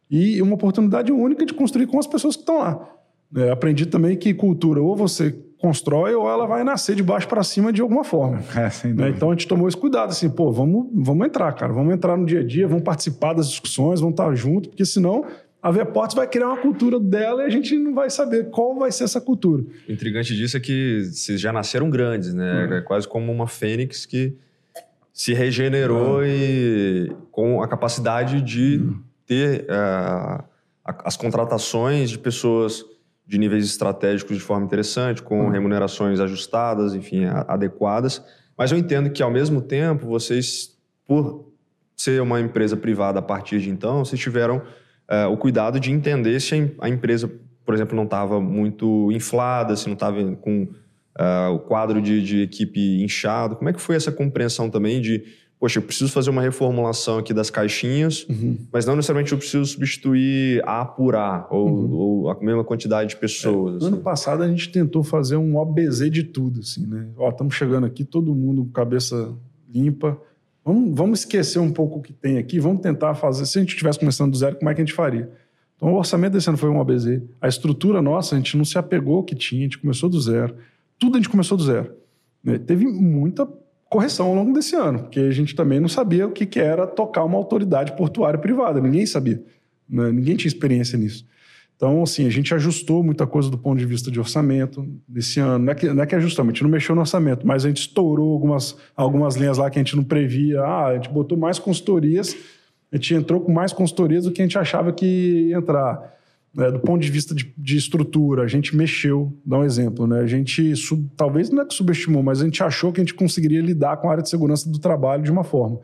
e uma oportunidade única de construir com as pessoas que estão lá. É, aprendi também que cultura ou você constrói ou ela vai nascer de baixo para cima de alguma forma. É, né? Então a gente tomou esse cuidado, assim, pô, vamos, vamos entrar, cara, vamos entrar no dia a dia, vamos participar das discussões, vamos estar junto, porque senão a Veportes vai criar uma cultura dela e a gente não vai saber qual vai ser essa cultura. O intrigante disso é que vocês já nasceram grandes, né? Uhum. É quase como uma fênix que se regenerou uhum. e com a capacidade de uhum. ter uh, as contratações de pessoas de níveis estratégicos de forma interessante, com uhum. remunerações ajustadas, enfim, adequadas. Mas eu entendo que, ao mesmo tempo, vocês, por ser uma empresa privada a partir de então, vocês tiveram uh, o cuidado de entender se a empresa, por exemplo, não estava muito inflada, se não estava com uh, o quadro de, de, equipe inchado. Como é que foi essa compreensão também de, poxa, eu preciso fazer uma reformulação aqui das caixinhas, uhum. mas não necessariamente eu preciso substituir a apurar ou, uhum. ou a mesma quantidade de pessoas. É, assim. Ano passado a gente tentou fazer um OBZ de tudo, assim, né? Ó, estamos chegando aqui, todo mundo com cabeça limpa, Vamos, vamos esquecer um pouco o que tem aqui, vamos tentar fazer. Se a gente estivesse começando do zero, como é que a gente faria? Então, o orçamento desse ano foi um ABZ. A estrutura nossa, a gente não se apegou ao que tinha, a gente começou do zero. Tudo a gente começou do zero. Né? Teve muita correção ao longo desse ano, porque a gente também não sabia o que, que era tocar uma autoridade portuária privada. Ninguém sabia. Né? Ninguém tinha experiência nisso. Então, assim, a gente ajustou muita coisa do ponto de vista de orçamento nesse ano. Não é que, não é que ajustou, a gente não mexeu no orçamento, mas a gente estourou algumas, algumas linhas lá que a gente não previa. Ah, a gente botou mais consultorias, a gente entrou com mais consultorias do que a gente achava que ia entrar. É, do ponto de vista de, de, estrutura, a gente mexeu, dá um exemplo, né? A gente, sub, talvez não é que subestimou, mas a gente achou que a gente conseguiria lidar com a área de segurança do trabalho de uma forma.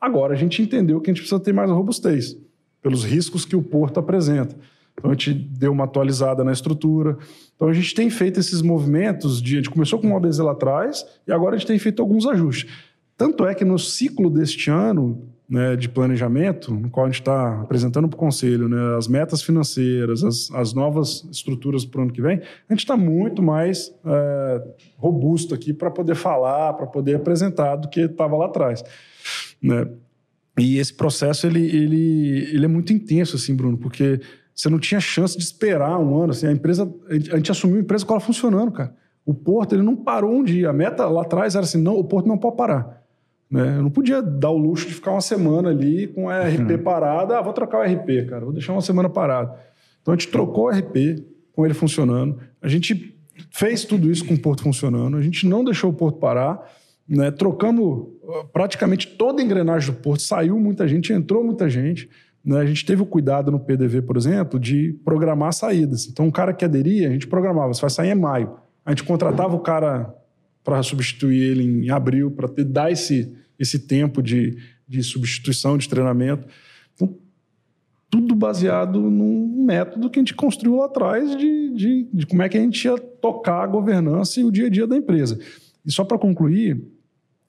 Agora, a gente entendeu que a gente precisa ter mais robustez, pelos riscos que o porto apresenta. Então, a gente deu uma atualizada na estrutura. Então, a gente tem feito esses movimentos, de, a gente começou com uma OBZ lá atrás, e agora a gente tem feito alguns ajustes. Tanto é que no ciclo deste ano, né, de planejamento, no qual a gente está apresentando para o Conselho né, as metas financeiras, as, as novas estruturas para o ano que vem, a gente está muito mais é, robusto aqui para poder falar, para poder apresentar do que estava lá atrás. Né? E esse processo ele, ele, ele é muito intenso, assim, Bruno, porque você não tinha chance de esperar um ano. Assim, a empresa, a gente assumiu a empresa com ela funcionando, cara. O Porto ele não parou um dia. A meta lá atrás era assim: não, o Porto não pode parar. Né? Eu não podia dar o luxo de ficar uma semana ali com a RP uhum. parada. Ah, vou trocar o RP, cara, vou deixar uma semana parado. Então a gente trocou o RP com ele funcionando. A gente fez tudo isso com o Porto funcionando. A gente não deixou o Porto parar. Né? Trocamos uh, praticamente toda a engrenagem do Porto. Saiu muita gente, entrou muita gente. Né? A gente teve o cuidado no PDV, por exemplo, de programar saídas. Então, o cara que aderia, a gente programava. Você vai sair em maio. A gente contratava o cara para substituir ele em abril, para dar esse, esse tempo de, de substituição, de treinamento. Então, tudo baseado num método que a gente construiu lá atrás de, de, de como é que a gente ia tocar a governança e o dia a dia da empresa. E só para concluir,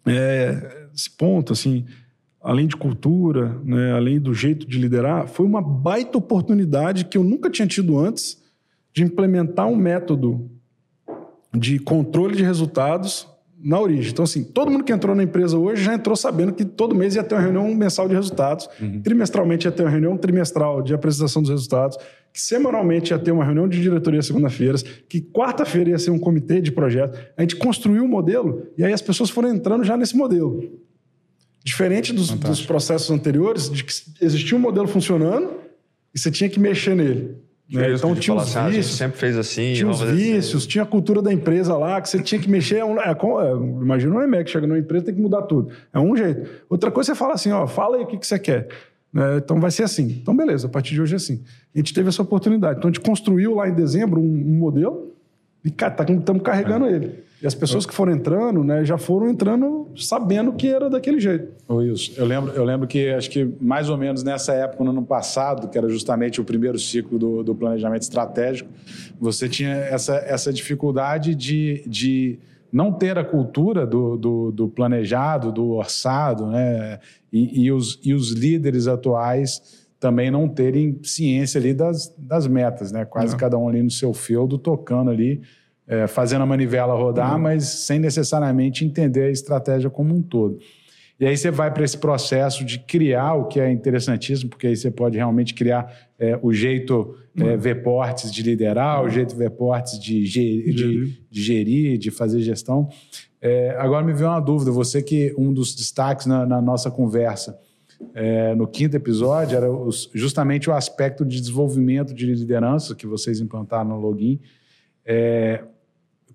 é, esse ponto, assim, além de cultura, né, além do jeito de liderar, foi uma baita oportunidade que eu nunca tinha tido antes de implementar um método de controle de resultados na origem. Então, assim, todo mundo que entrou na empresa hoje já entrou sabendo que todo mês ia ter uma reunião mensal de resultados, uhum. trimestralmente ia ter uma reunião trimestral de apresentação dos resultados, que semanalmente ia ter uma reunião de diretoria segunda-feiras, que quarta-feira ia ser um comitê de projeto. A gente construiu o um modelo e aí as pessoas foram entrando já nesse modelo. Diferente dos, dos processos anteriores, de que existia um modelo funcionando e você tinha que mexer nele. Né? Então tinha os assim, vícios. sempre fez assim. Tinha os assim. vícios, assim. tinha a cultura da empresa lá, que você tinha que mexer. É um, é, é, imagina um EMEC, chega numa empresa tem que mudar tudo. É um jeito. Outra coisa você fala assim, ó, fala aí o que, que você quer. Né? Então vai ser assim. Então beleza, a partir de hoje é assim. A gente teve essa oportunidade. Então a gente construiu lá em dezembro um, um modelo e estamos tá, carregando é. ele. E as pessoas que foram entrando, né, já foram entrando sabendo que era daquele jeito. Wilson, eu lembro, eu lembro que acho que mais ou menos nessa época, no ano passado, que era justamente o primeiro ciclo do, do planejamento estratégico, você tinha essa, essa dificuldade de, de não ter a cultura do, do, do planejado, do orçado, né? E, e, os, e os líderes atuais também não terem ciência ali das, das metas, né? Quase não. cada um ali no seu feudo, tocando ali é, fazendo a manivela rodar, uhum. mas sem necessariamente entender a estratégia como um todo. E aí você vai para esse processo de criar o que é interessantíssimo, porque aí você pode realmente criar é, o jeito é, uhum. ver portes de liderar, uhum. o jeito ver portes de, gerir, de, de, gerir, de fazer gestão. É, agora me veio uma dúvida, você que um dos destaques na, na nossa conversa é, no quinto episódio era os, justamente o aspecto de desenvolvimento de liderança que vocês implantaram no login. É,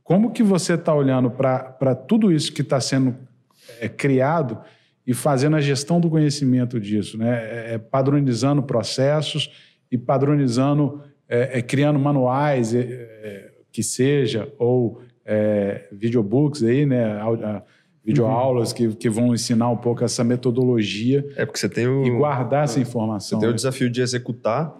como que você está olhando para tudo isso que está sendo é, criado e fazendo a gestão do conhecimento disso, né? É, é padronizando processos e padronizando, é, é criando manuais é, que seja ou videobooks aí, né? videoaulas uhum. que, que vão ensinar um pouco essa metodologia. É porque você tem o e guardar essa informação. Você tem né? o desafio de executar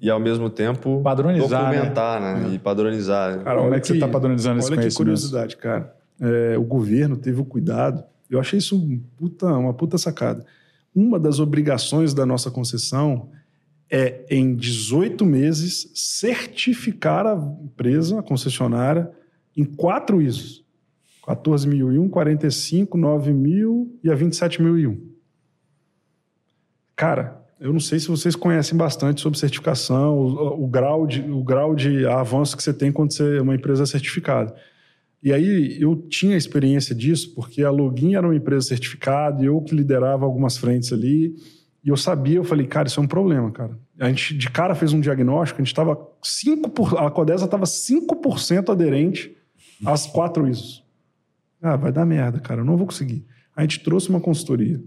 e ao mesmo tempo padronizar, documentar, né? né? E padronizar. Cara, Como é que, você está padronizando esse conhecimento? Olha que curiosidade, cara. É, o governo teve o cuidado, eu achei isso um puta, uma puta sacada. Uma das obrigações da nossa concessão é, em 18 meses, certificar a empresa, a concessionária, em quatro ISOs. 14.001, 45, 9.000 e a 27.001. Cara, eu não sei se vocês conhecem bastante sobre certificação, o, o, grau, de, o grau de avanço que você tem quando você é uma empresa certificada. E aí eu tinha experiência disso, porque a Login era uma empresa certificada e eu que liderava algumas frentes ali. E eu sabia, eu falei, cara, isso é um problema, cara. A gente de cara fez um diagnóstico, a gente estava 5%, por, a Codesa estava 5% aderente às quatro ISOs. Ah, vai dar merda, cara, eu não vou conseguir. A gente trouxe uma consultoria,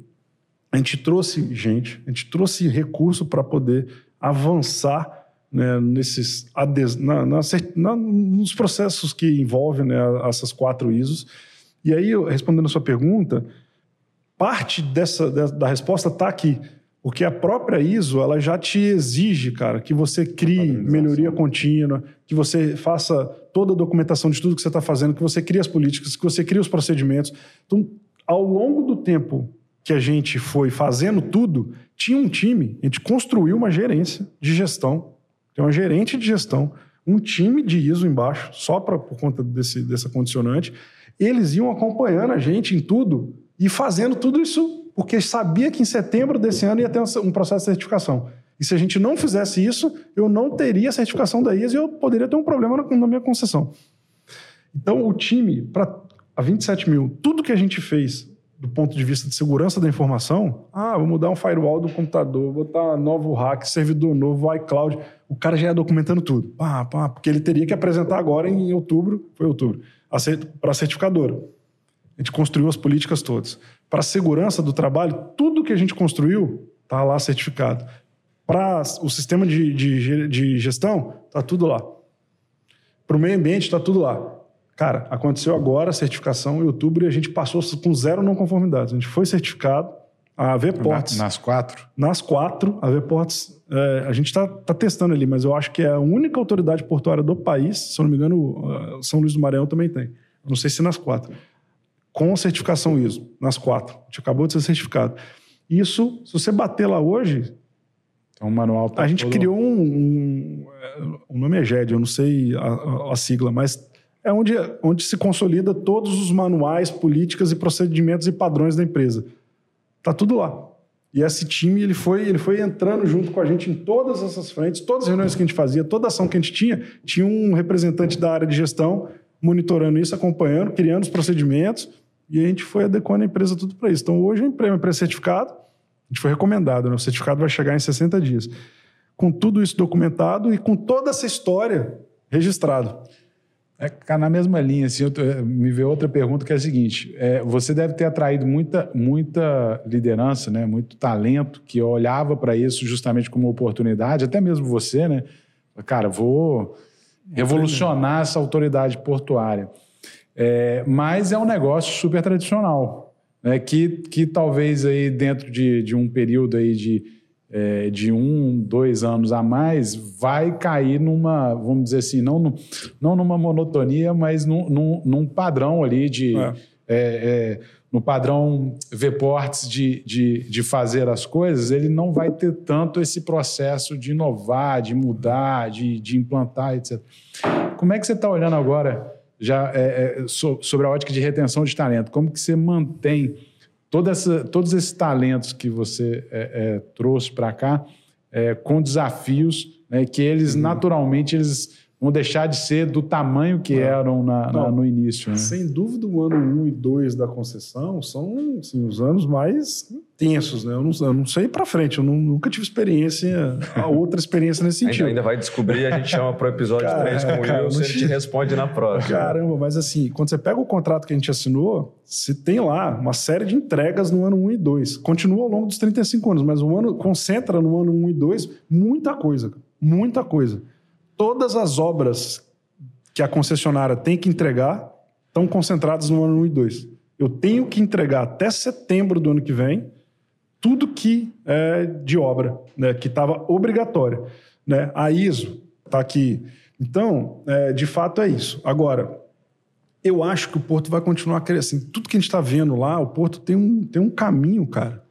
a gente trouxe gente, a gente trouxe recurso para poder avançar né, nesses ades, na, na, na, nos processos que envolvem né, essas quatro ISOs. E aí, respondendo a sua pergunta, parte dessa, da resposta está aqui. Porque a própria ISO ela já te exige, cara, que você crie melhoria contínua, que você faça toda a documentação de tudo que você está fazendo, que você crie as políticas, que você crie os procedimentos. Então, ao longo do tempo que a gente foi fazendo tudo, tinha um time, a gente construiu uma gerência de gestão, tem uma gerente de gestão, um time de ISO embaixo, só pra, por conta desse, dessa condicionante. Eles iam acompanhando a gente em tudo e fazendo tudo isso porque sabia que em setembro desse ano ia ter um processo de certificação. E se a gente não fizesse isso, eu não teria certificação da IAS e eu poderia ter um problema na, minha concessão. Então, o time, para a 27 mil, tudo que a gente fez do ponto de vista de segurança da informação, ah, vou mudar um firewall do computador, botar novo hack, servidor novo, iCloud, o cara já ia documentando tudo. Pá, pá, porque ele teria que apresentar agora em outubro, foi outubro, para a certificadora. A gente construiu as políticas todas. Para a segurança do trabalho, tudo que a gente construiu está lá certificado. Para o sistema de, de, de gestão, está tudo lá. Para o meio ambiente, está tudo lá. Cara, aconteceu agora a certificação em outubro e a gente passou com zero não conformidades. A gente foi certificado. A Vports. Nas quatro? Nas quatro. A Vports, é, a gente está tá testando ali, mas eu acho que é a única autoridade portuária do país, se eu não me engano, São Luís do Maranhão também tem. não sei se nas quatro com certificação ISO, nas quatro. A gente acabou de ser certificado. Isso, se você bater lá hoje. Então, o manual tá A gente todo... criou um, um. O nome é GED, eu não sei a, a, sigla, mas é onde, onde se consolida todos os manuais, políticas e procedimentos e padrões da empresa. Tá tudo lá. E esse time ele foi, ele foi entrando junto com a gente em todas essas frentes, todas as reuniões que a gente fazia, toda ação que a gente tinha, tinha um representante da área de gestão monitorando isso, acompanhando, criando os procedimentos e a gente foi adequando a empresa tudo para isso. Então, hoje, o empresa é certificado, a gente foi recomendado, né? o certificado vai chegar em 60 dias. Com tudo isso documentado e com toda essa história registrado. É, na mesma linha, assim, eu, me veio outra pergunta que é a seguinte: é, você deve ter atraído muita, muita liderança, né, muito talento que olhava para isso justamente como oportunidade, até mesmo você, né? Cara, vou revolucionar essa autoridade portuária. É, mas é um negócio super tradicional, né? que, que talvez aí dentro de, de um período aí de, é, de um, dois anos a mais, vai cair numa, vamos dizer assim, não, no, não numa monotonia, mas num, num, num padrão ali de. É. é, é no padrão Vports de, de, de fazer as coisas, ele não vai ter tanto esse processo de inovar, de mudar, de, de implantar, etc. Como é que você está olhando agora já é, é, so, sobre a ótica de retenção de talento. Como que você mantém essa, todos esses talentos que você é, é trouxe para cá é, com desafios né, que eles, uhum. naturalmente, eles vão deixar de ser do tamanho que não. eram na, na, no início. Né? Sem dúvida, o ano 1 um e 2 da concessão são assim, os anos mais intensos. Né? Eu, não, eu não sei para frente, eu não, nunca tive experiência, outra experiência nesse sentido. A gente ainda vai descobrir, a gente chama para o episódio cara, 3 com o cara, Wilson, ele te responde na próxima. Caramba, mas assim, quando você pega o contrato que a gente assinou, você tem lá uma série de entregas no ano 1 e 2. Continua ao longo dos 35 anos, mas o ano concentra no ano 1 e 2 muita coisa, muita coisa todas as obras que a concessionária tem que entregar estão concentradas no ano 1 e 2. Eu tenho que entregar até setembro do ano que vem tudo que é de obra, né, que estava obrigatória. Né? A ISO está aqui. Então, é, de fato, é isso. Agora, eu acho que o Porto vai continuar crescendo. Assim, tudo que a gente está vendo lá, o Porto tem um, tem um caminho, cara,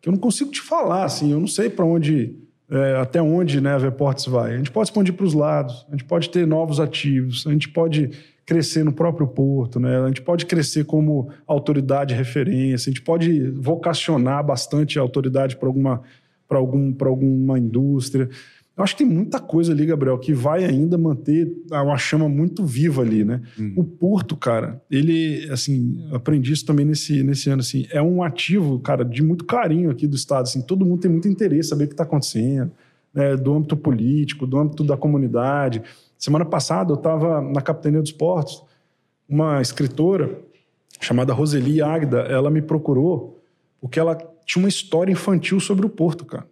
que eu não consigo te falar. Assim, eu não sei para onde é, até onde né, a Veports vai. A gente pode expandir para os lados, a gente pode ter novos ativos, a gente pode crescer no próprio porto, né? a gente pode crescer como autoridade referência, a gente pode vocacionar bastante a autoridade para alguma, algum, alguma indústria. Eu acho que tem muita coisa ali, Gabriel, que vai ainda manter uma chama muito viva ali, né? Uhum. O Porto, cara, ele, assim, aprendi isso também nesse, nesse ano, assim, é um ativo, cara, de muito carinho aqui do Estado, assim, todo mundo tem muito interesse em saber o que está acontecendo, né, do âmbito político, do âmbito da comunidade. Semana passada eu estava na Capitania dos Portos, uma escritora chamada Roseli Agda, ela me procurou porque ela tinha uma história infantil sobre o Porto, cara.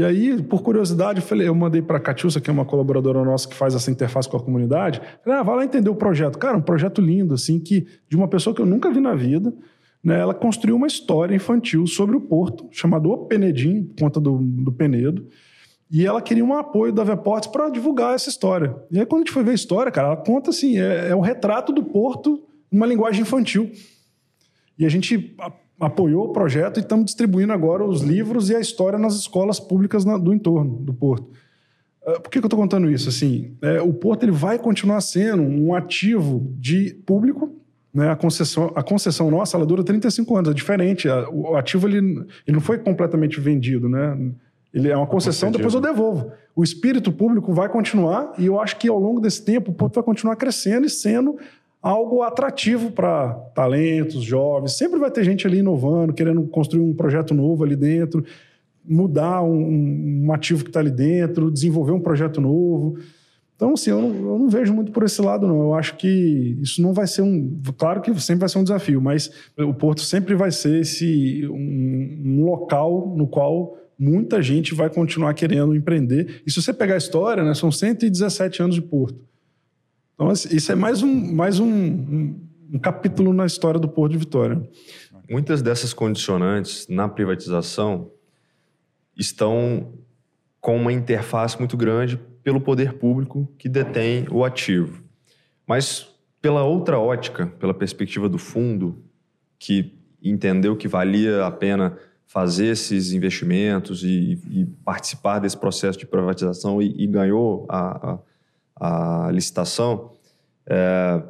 E aí, por curiosidade, eu, falei, eu mandei para a Catiúcia, que é uma colaboradora nossa que faz essa interface com a comunidade. Falei, ah, vai lá entender o projeto. Cara, um projeto lindo, assim, que de uma pessoa que eu nunca vi na vida, né, ela construiu uma história infantil sobre o Porto, chamado O Penedim, por conta do, do Penedo. E ela queria um apoio da Veportes para divulgar essa história. E aí, quando a gente foi ver a história, cara, ela conta assim: é, é um retrato do Porto numa linguagem infantil. E a gente apoiou o projeto e estamos distribuindo agora os livros e a história nas escolas públicas do entorno do Porto. Ah, por que, que eu estou contando isso? Assim, é, o Porto ele vai continuar sendo um ativo de público. Né? A, concessão, a concessão nossa ela dura 35 anos, é diferente. O ativo ele, ele não foi completamente vendido. Né? Ele é uma concessão, depois eu devolvo. O espírito público vai continuar e eu acho que ao longo desse tempo o Porto vai continuar crescendo e sendo algo atrativo para talentos, jovens. Sempre vai ter gente ali inovando, querendo construir um projeto novo ali dentro, mudar um, um ativo que está ali dentro, desenvolver um projeto novo. Então, assim, eu não, eu não, vejo muito por esse lado, não. Eu acho que isso não vai ser um. Claro que sempre vai ser um desafio, mas o Porto sempre vai ser esse um, um local no qual muita gente vai continuar querendo empreender. E se você pegar a história, né, são 117 anos de Porto. Então, isso é mais um, mais um, um, um capítulo na história do Porto de Vitória. Muitas dessas condicionantes na privatização estão com uma interface muito grande pelo poder público que detém o ativo. Mas pela outra ótica, pela perspectiva do fundo, que entendeu que valia a pena fazer esses investimentos e, e participar desse processo de privatização e, e ganhou a, a, a licitação, é,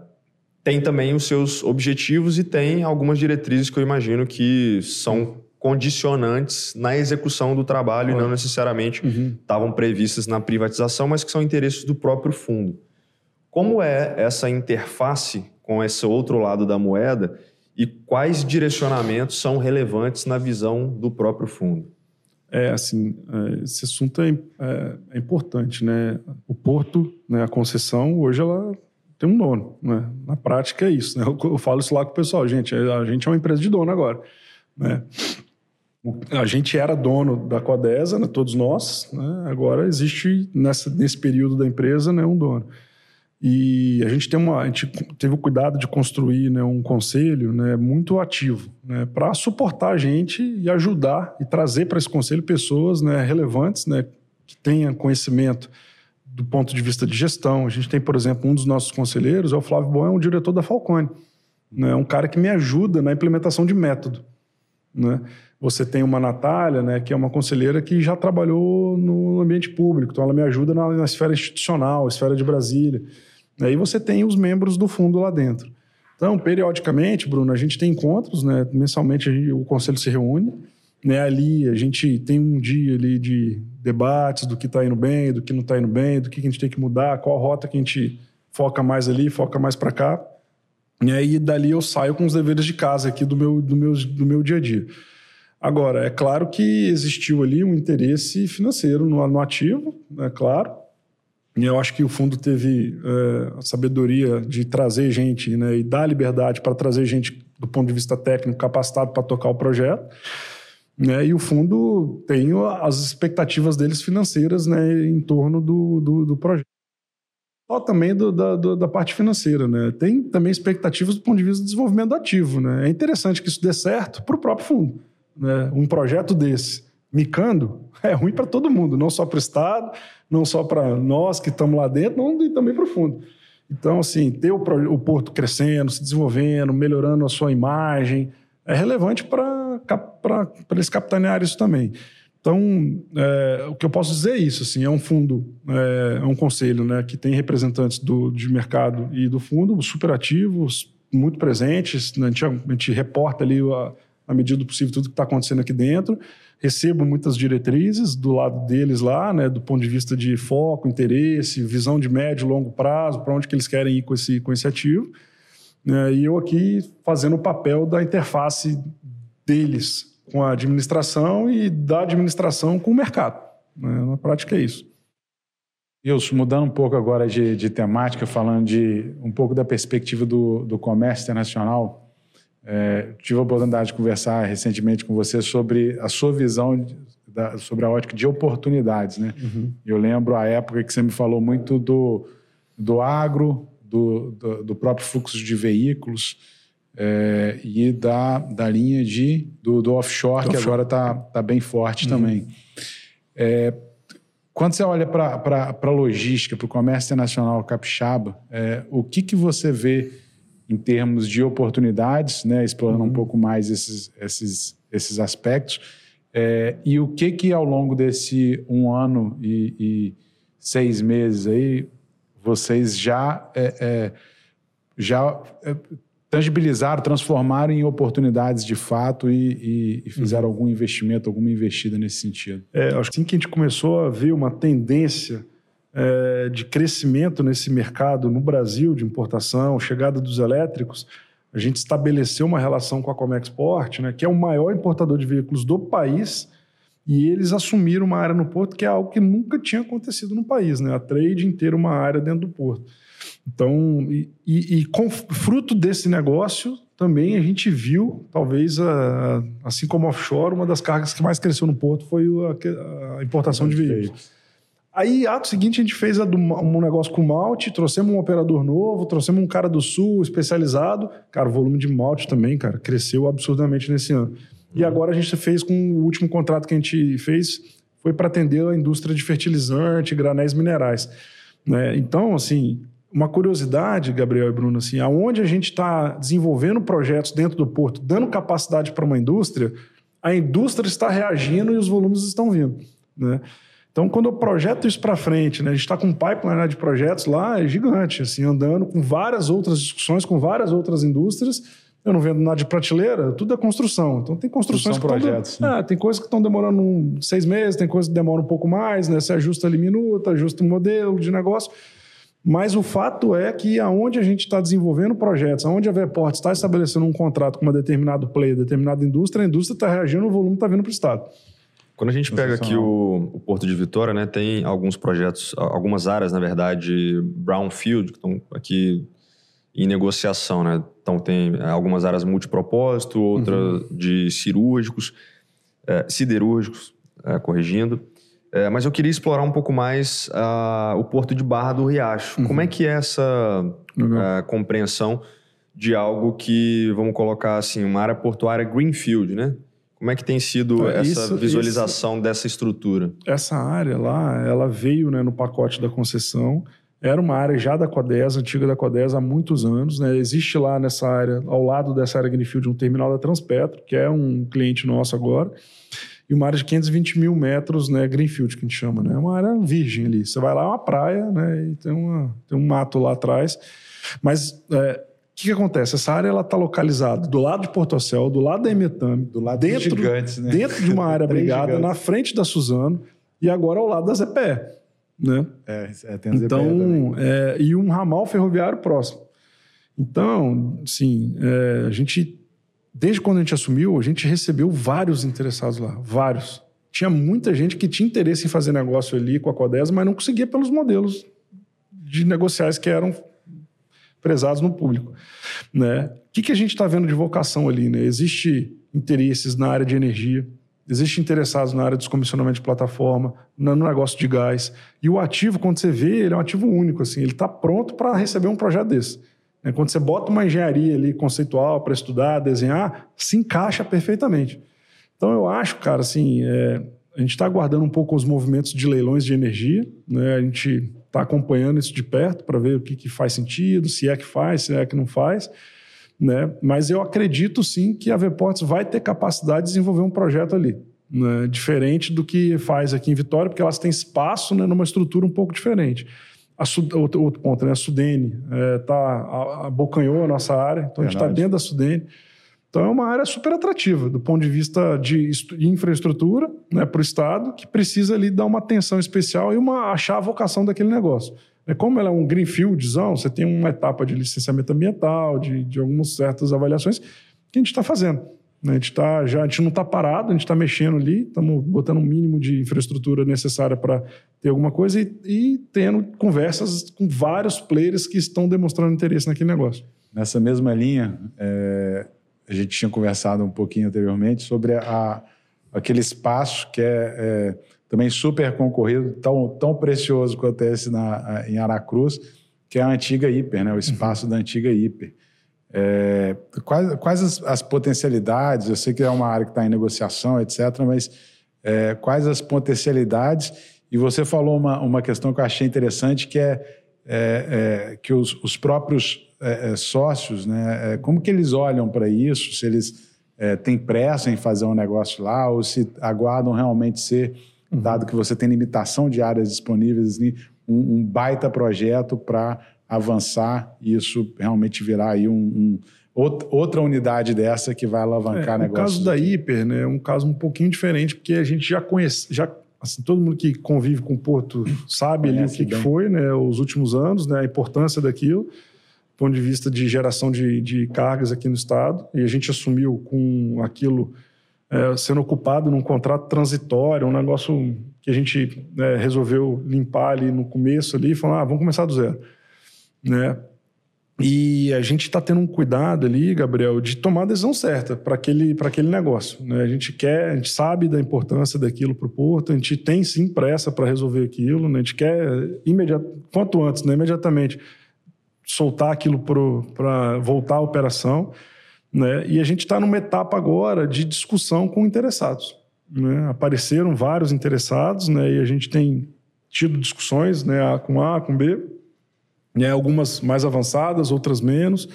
tem também os seus objetivos e tem algumas diretrizes que eu imagino que são condicionantes na execução do trabalho e não necessariamente uhum. estavam previstas na privatização, mas que são interesses do próprio fundo. Como é essa interface com esse outro lado da moeda e quais direcionamentos são relevantes na visão do próprio fundo? É, assim, é, esse assunto é, é, é, importante, né? O porto, né, a concessão, hoje ela tem um dono, né? Na prática é isso, né? Eu, eu falo isso lá com o pessoal, gente, a gente é uma empresa de dono agora, né? A gente era dono da Codesa, né, todos nós, né? agora existe nessa, nesse período da empresa né, um dono. E a gente, tem uma, a gente teve o cuidado de construir né, um conselho né, muito ativo né, para suportar a gente e ajudar e trazer para esse conselho pessoas né, relevantes né, que tenham conhecimento do ponto de vista de gestão. A gente tem, por exemplo, um dos nossos conselheiros, é o Flávio Bom, é um diretor da Falcone. Né, um cara que me ajuda na implementação de método. Né? Você tem uma Natália, né, que é uma conselheira que já trabalhou no ambiente público, então ela me ajuda na, na esfera institucional, esfera de Brasília. Aí você tem os membros do fundo lá dentro. Então, periodicamente, Bruno, a gente tem encontros, né? Mensalmente gente, o conselho se reúne, né? Ali a gente tem um dia ali de debates do que está indo bem, do que não está indo bem, do que a gente tem que mudar, qual rota que a gente foca mais ali, foca mais para cá. E aí dali eu saio com os deveres de casa aqui do meu, do meu, do meu dia a dia. Agora, é claro que existiu ali um interesse financeiro no, no ativo, é claro, e eu acho que o fundo teve é, a sabedoria de trazer gente né, e dar liberdade para trazer gente do ponto de vista técnico capacitado para tocar o projeto. Né, e o fundo tem as expectativas deles financeiras né, em torno do, do, do projeto. Só também do, da, do, da parte financeira. Né? Tem também expectativas do ponto de vista do desenvolvimento ativo. Né? É interessante que isso dê certo para o próprio fundo. Né? Um projeto desse, micando, é ruim para todo mundo, não só para o Estado, não só para nós que estamos lá dentro, e também para o fundo. Então, assim, ter o, o, porto crescendo, se desenvolvendo, melhorando a sua imagem, é relevante para eles capitanear isso também. Então, é, o que eu posso dizer é isso, assim, é um fundo, é, é um conselho né, que tem representantes do, de mercado e do fundo super ativos, muito presentes, né, a, gente, a gente reporta ali a, na medida do possível, tudo que está acontecendo aqui dentro. Recebo muitas diretrizes do lado deles lá, né, do ponto de vista de foco, interesse, visão de médio e longo prazo, para onde que eles querem ir com esse, com esse ativo. Né, e eu aqui fazendo o papel da interface deles com a administração e da administração com o mercado. Né? Na prática é isso. Wilson, mudando um pouco agora de, de, temática, falando de um pouco da perspectiva do, do comércio internacional, é, tive a oportunidade de conversar recentemente com você sobre a sua visão da, sobre a ótica de oportunidades, né? Uhum. Eu lembro a época que você me falou muito do, do agro, do, do, do próprio fluxo de veículos é, e da, da linha de, do, do offshore, que agora está tá bem forte uhum. também. É, quando você olha para a logística, para o comércio internacional capixaba, é, o que, que você vê em termos de oportunidades, né, explorando uhum. um pouco mais esses, esses, esses aspectos, é, e o que que ao longo desse um ano e, e seis meses aí vocês já é, é já tangibilizaram, transformaram em oportunidades de fato e, e, e fizeram uhum. algum investimento, alguma investida nesse sentido? É, acho que assim que a gente começou a ver uma tendência é, de crescimento nesse mercado no Brasil de importação, chegada dos elétricos, a gente estabeleceu uma relação com a Comexport, né, que é o maior importador de veículos do país, e eles assumiram uma área no porto que é algo que nunca tinha acontecido no país, né? A trade inteira uma área dentro do porto. Então, e, e, com fruto desse negócio, também a gente viu, talvez, a, assim como offshore, uma das cargas que mais cresceu no porto foi a, a importação de veículos. Aí, ato seguinte, a gente fez do, um negócio com malte, trouxemos um operador novo, trouxemos um cara do sul especializado. Cara, o volume de malte também, cara, cresceu absurdamente nesse ano. E agora a gente fez com o último contrato que a gente fez, foi para atender a indústria de fertilizante, granéis minerais. Né? Então, assim, uma curiosidade, Gabriel e Bruno, assim, aonde a gente está desenvolvendo projetos dentro do porto, dando capacidade para uma indústria, a indústria está reagindo e os volumes estão vindo, né? Então, quando eu projeto isso para frente, né, a gente está com um pipeline de projetos lá é gigante, assim, andando com várias outras discussões, com várias outras indústrias. Eu não vendo nada de prateleira, tudo é construção. Então, tem construções São que projetos, né? é, tem coisas que estão demorando um, seis meses, tem coisas que demoram um pouco mais, né? Você ajusta ali minuta, ajusta o modelo de negócio. Mas o fato é que aonde a gente está desenvolvendo projetos, aonde a Veport está estabelecendo um contrato com uma determinado player, determinada indústria, a indústria está reagindo, o volume está vindo para o Estado. Quando a gente pega aqui o, o, Porto de Vitória, né, tem alguns projetos, algumas áreas, na verdade, brownfield, que estão aqui em negociação. Né? Então, tem algumas áreas multipropósito, outras uhum. de cirúrgicos, é, siderúrgicos, é, corrigindo. É, mas eu queria explorar um pouco mais uh, o Porto de Barra do Riacho. Uhum. Como é que é essa uh, compreensão de algo que, vamos colocar assim, uma área portuária greenfield, né? Como é que tem sido é, essa isso, visualização isso, dessa estrutura? Essa área lá, ela veio né, no pacote da concessão. Era uma área já da Codesa, antiga da Codesa, há muitos anos. Né? Existe lá nessa área, ao lado dessa área Greenfield, um terminal da Transpetro, que é um cliente nosso agora e uma área de 520 mil metros, né, Greenfield, que a gente chama, né? É uma área virgem ali. Você vai lá, é uma praia, né? E tem, uma, tem um mato lá atrás. Mas é, que, que, acontece? Essa área ela está localizada do lado de Porto Céu, do lado da Emetame, do lado dentro, de gigantes, né? dentro de uma área brigada, na frente da Suzano e agora ao lado da ZPE. Né? É, é tem a ZPE então, é, e um ramal ferroviário próximo. Então, sim, é, a gente desde quando a gente assumiu, a gente recebeu vários interessados lá, vários. Tinha muita gente que tinha interesse em fazer negócio ali com a Codesa, mas não conseguia pelos modelos de negociais que eram prezados no público. Né? O que, que a gente está vendo de vocação ali? Né? Existe interesses na área de energia, existe interessados na área de descomissionamento de plataforma, no negócio de gás. E o ativo, quando você vê, ele é um ativo único. Assim, ele está pronto para receber um projeto desse. Né? Quando você bota uma engenharia ali conceitual para estudar, desenhar, se encaixa perfeitamente. Então eu acho, cara, assim, é, a gente está aguardando um pouco os movimentos de leilões de energia, né? A gente está acompanhando isso de perto para ver o que, que faz sentido, se é que faz, se é que não faz. Né? Mas eu acredito sim que a Vports vai ter capacidade de desenvolver um projeto ali. Né? Diferente do que faz aqui em Vitória, porque elas têm espaço né, numa estrutura um pouco diferente. A Sud, outro, outro, ponto, né? A Sudene é, tá, abocanhou a nossa área, então Verdade. a gente está dentro da Sudene. Então é uma área super atrativa do ponto de vista de infraestrutura né, para o Estado, que precisa ali dar uma atenção especial e uma, achar a vocação daquele negócio. É, como ela é um greenfieldzão, você tem uma etapa de licenciamento ambiental, de, de algumas certas avaliações que a gente está fazendo. Né? A gente, tá, já, a gente não está parado, a gente está mexendo ali, estamos botando um mínimo de infraestrutura necessária para ter alguma coisa e, e tendo conversas com vários players que estão demonstrando interesse naquele negócio. Nessa mesma linha, é, a gente tinha conversado um pouquinho anteriormente sobre a, aquele espaço que é, é, também super concorrido, tão, tão precioso quanto esse na, em Aracruz, que é a antiga Hiper, né? o espaço da antiga Hiper. É, quais quais as, as, potencialidades? Eu sei que é uma área que está em negociação, etc., mas é, quais as potencialidades? E você falou uma, uma questão que eu achei interessante, que é, é, é que os, os próprios é, é, sócios, né, é, como que eles olham para isso? Se eles é, têm pressa em fazer um negócio lá ou se aguardam realmente ser, uhum. dado que você tem limitação de áreas disponíveis, um, um baita projeto para avançar e isso realmente virar aí um, um outra unidade dessa que vai alavancar é, negócios. O caso da Hiper né, é um caso um pouquinho diferente, porque a gente já conhece, já, assim, todo mundo que convive com o Porto sabe ali o que, que, foi, né, os últimos anos, né, a importância daquilo ponto de vista de geração de, de cargas aqui no estado, e a gente assumiu com aquilo é, sendo ocupado num contrato transitório, um negócio que a gente é, resolveu limpar ali no começo ali, falando, ah, vamos começar do zero, né? E a gente está tendo um cuidado ali, Gabriel, de tomar a decisão certa para aquele, aquele negócio. Né? A gente quer, a gente sabe da importância daquilo para o Porto, a gente tem sim pressa para resolver aquilo, né? a gente quer imediat, quanto antes, né? imediatamente, soltar aquilo para voltar à operação. Né? E a gente está numa etapa agora de discussão com interessados. Né? Apareceram vários interessados né? e a gente tem tido discussões né? A com A, com B, né? algumas mais avançadas, outras menos.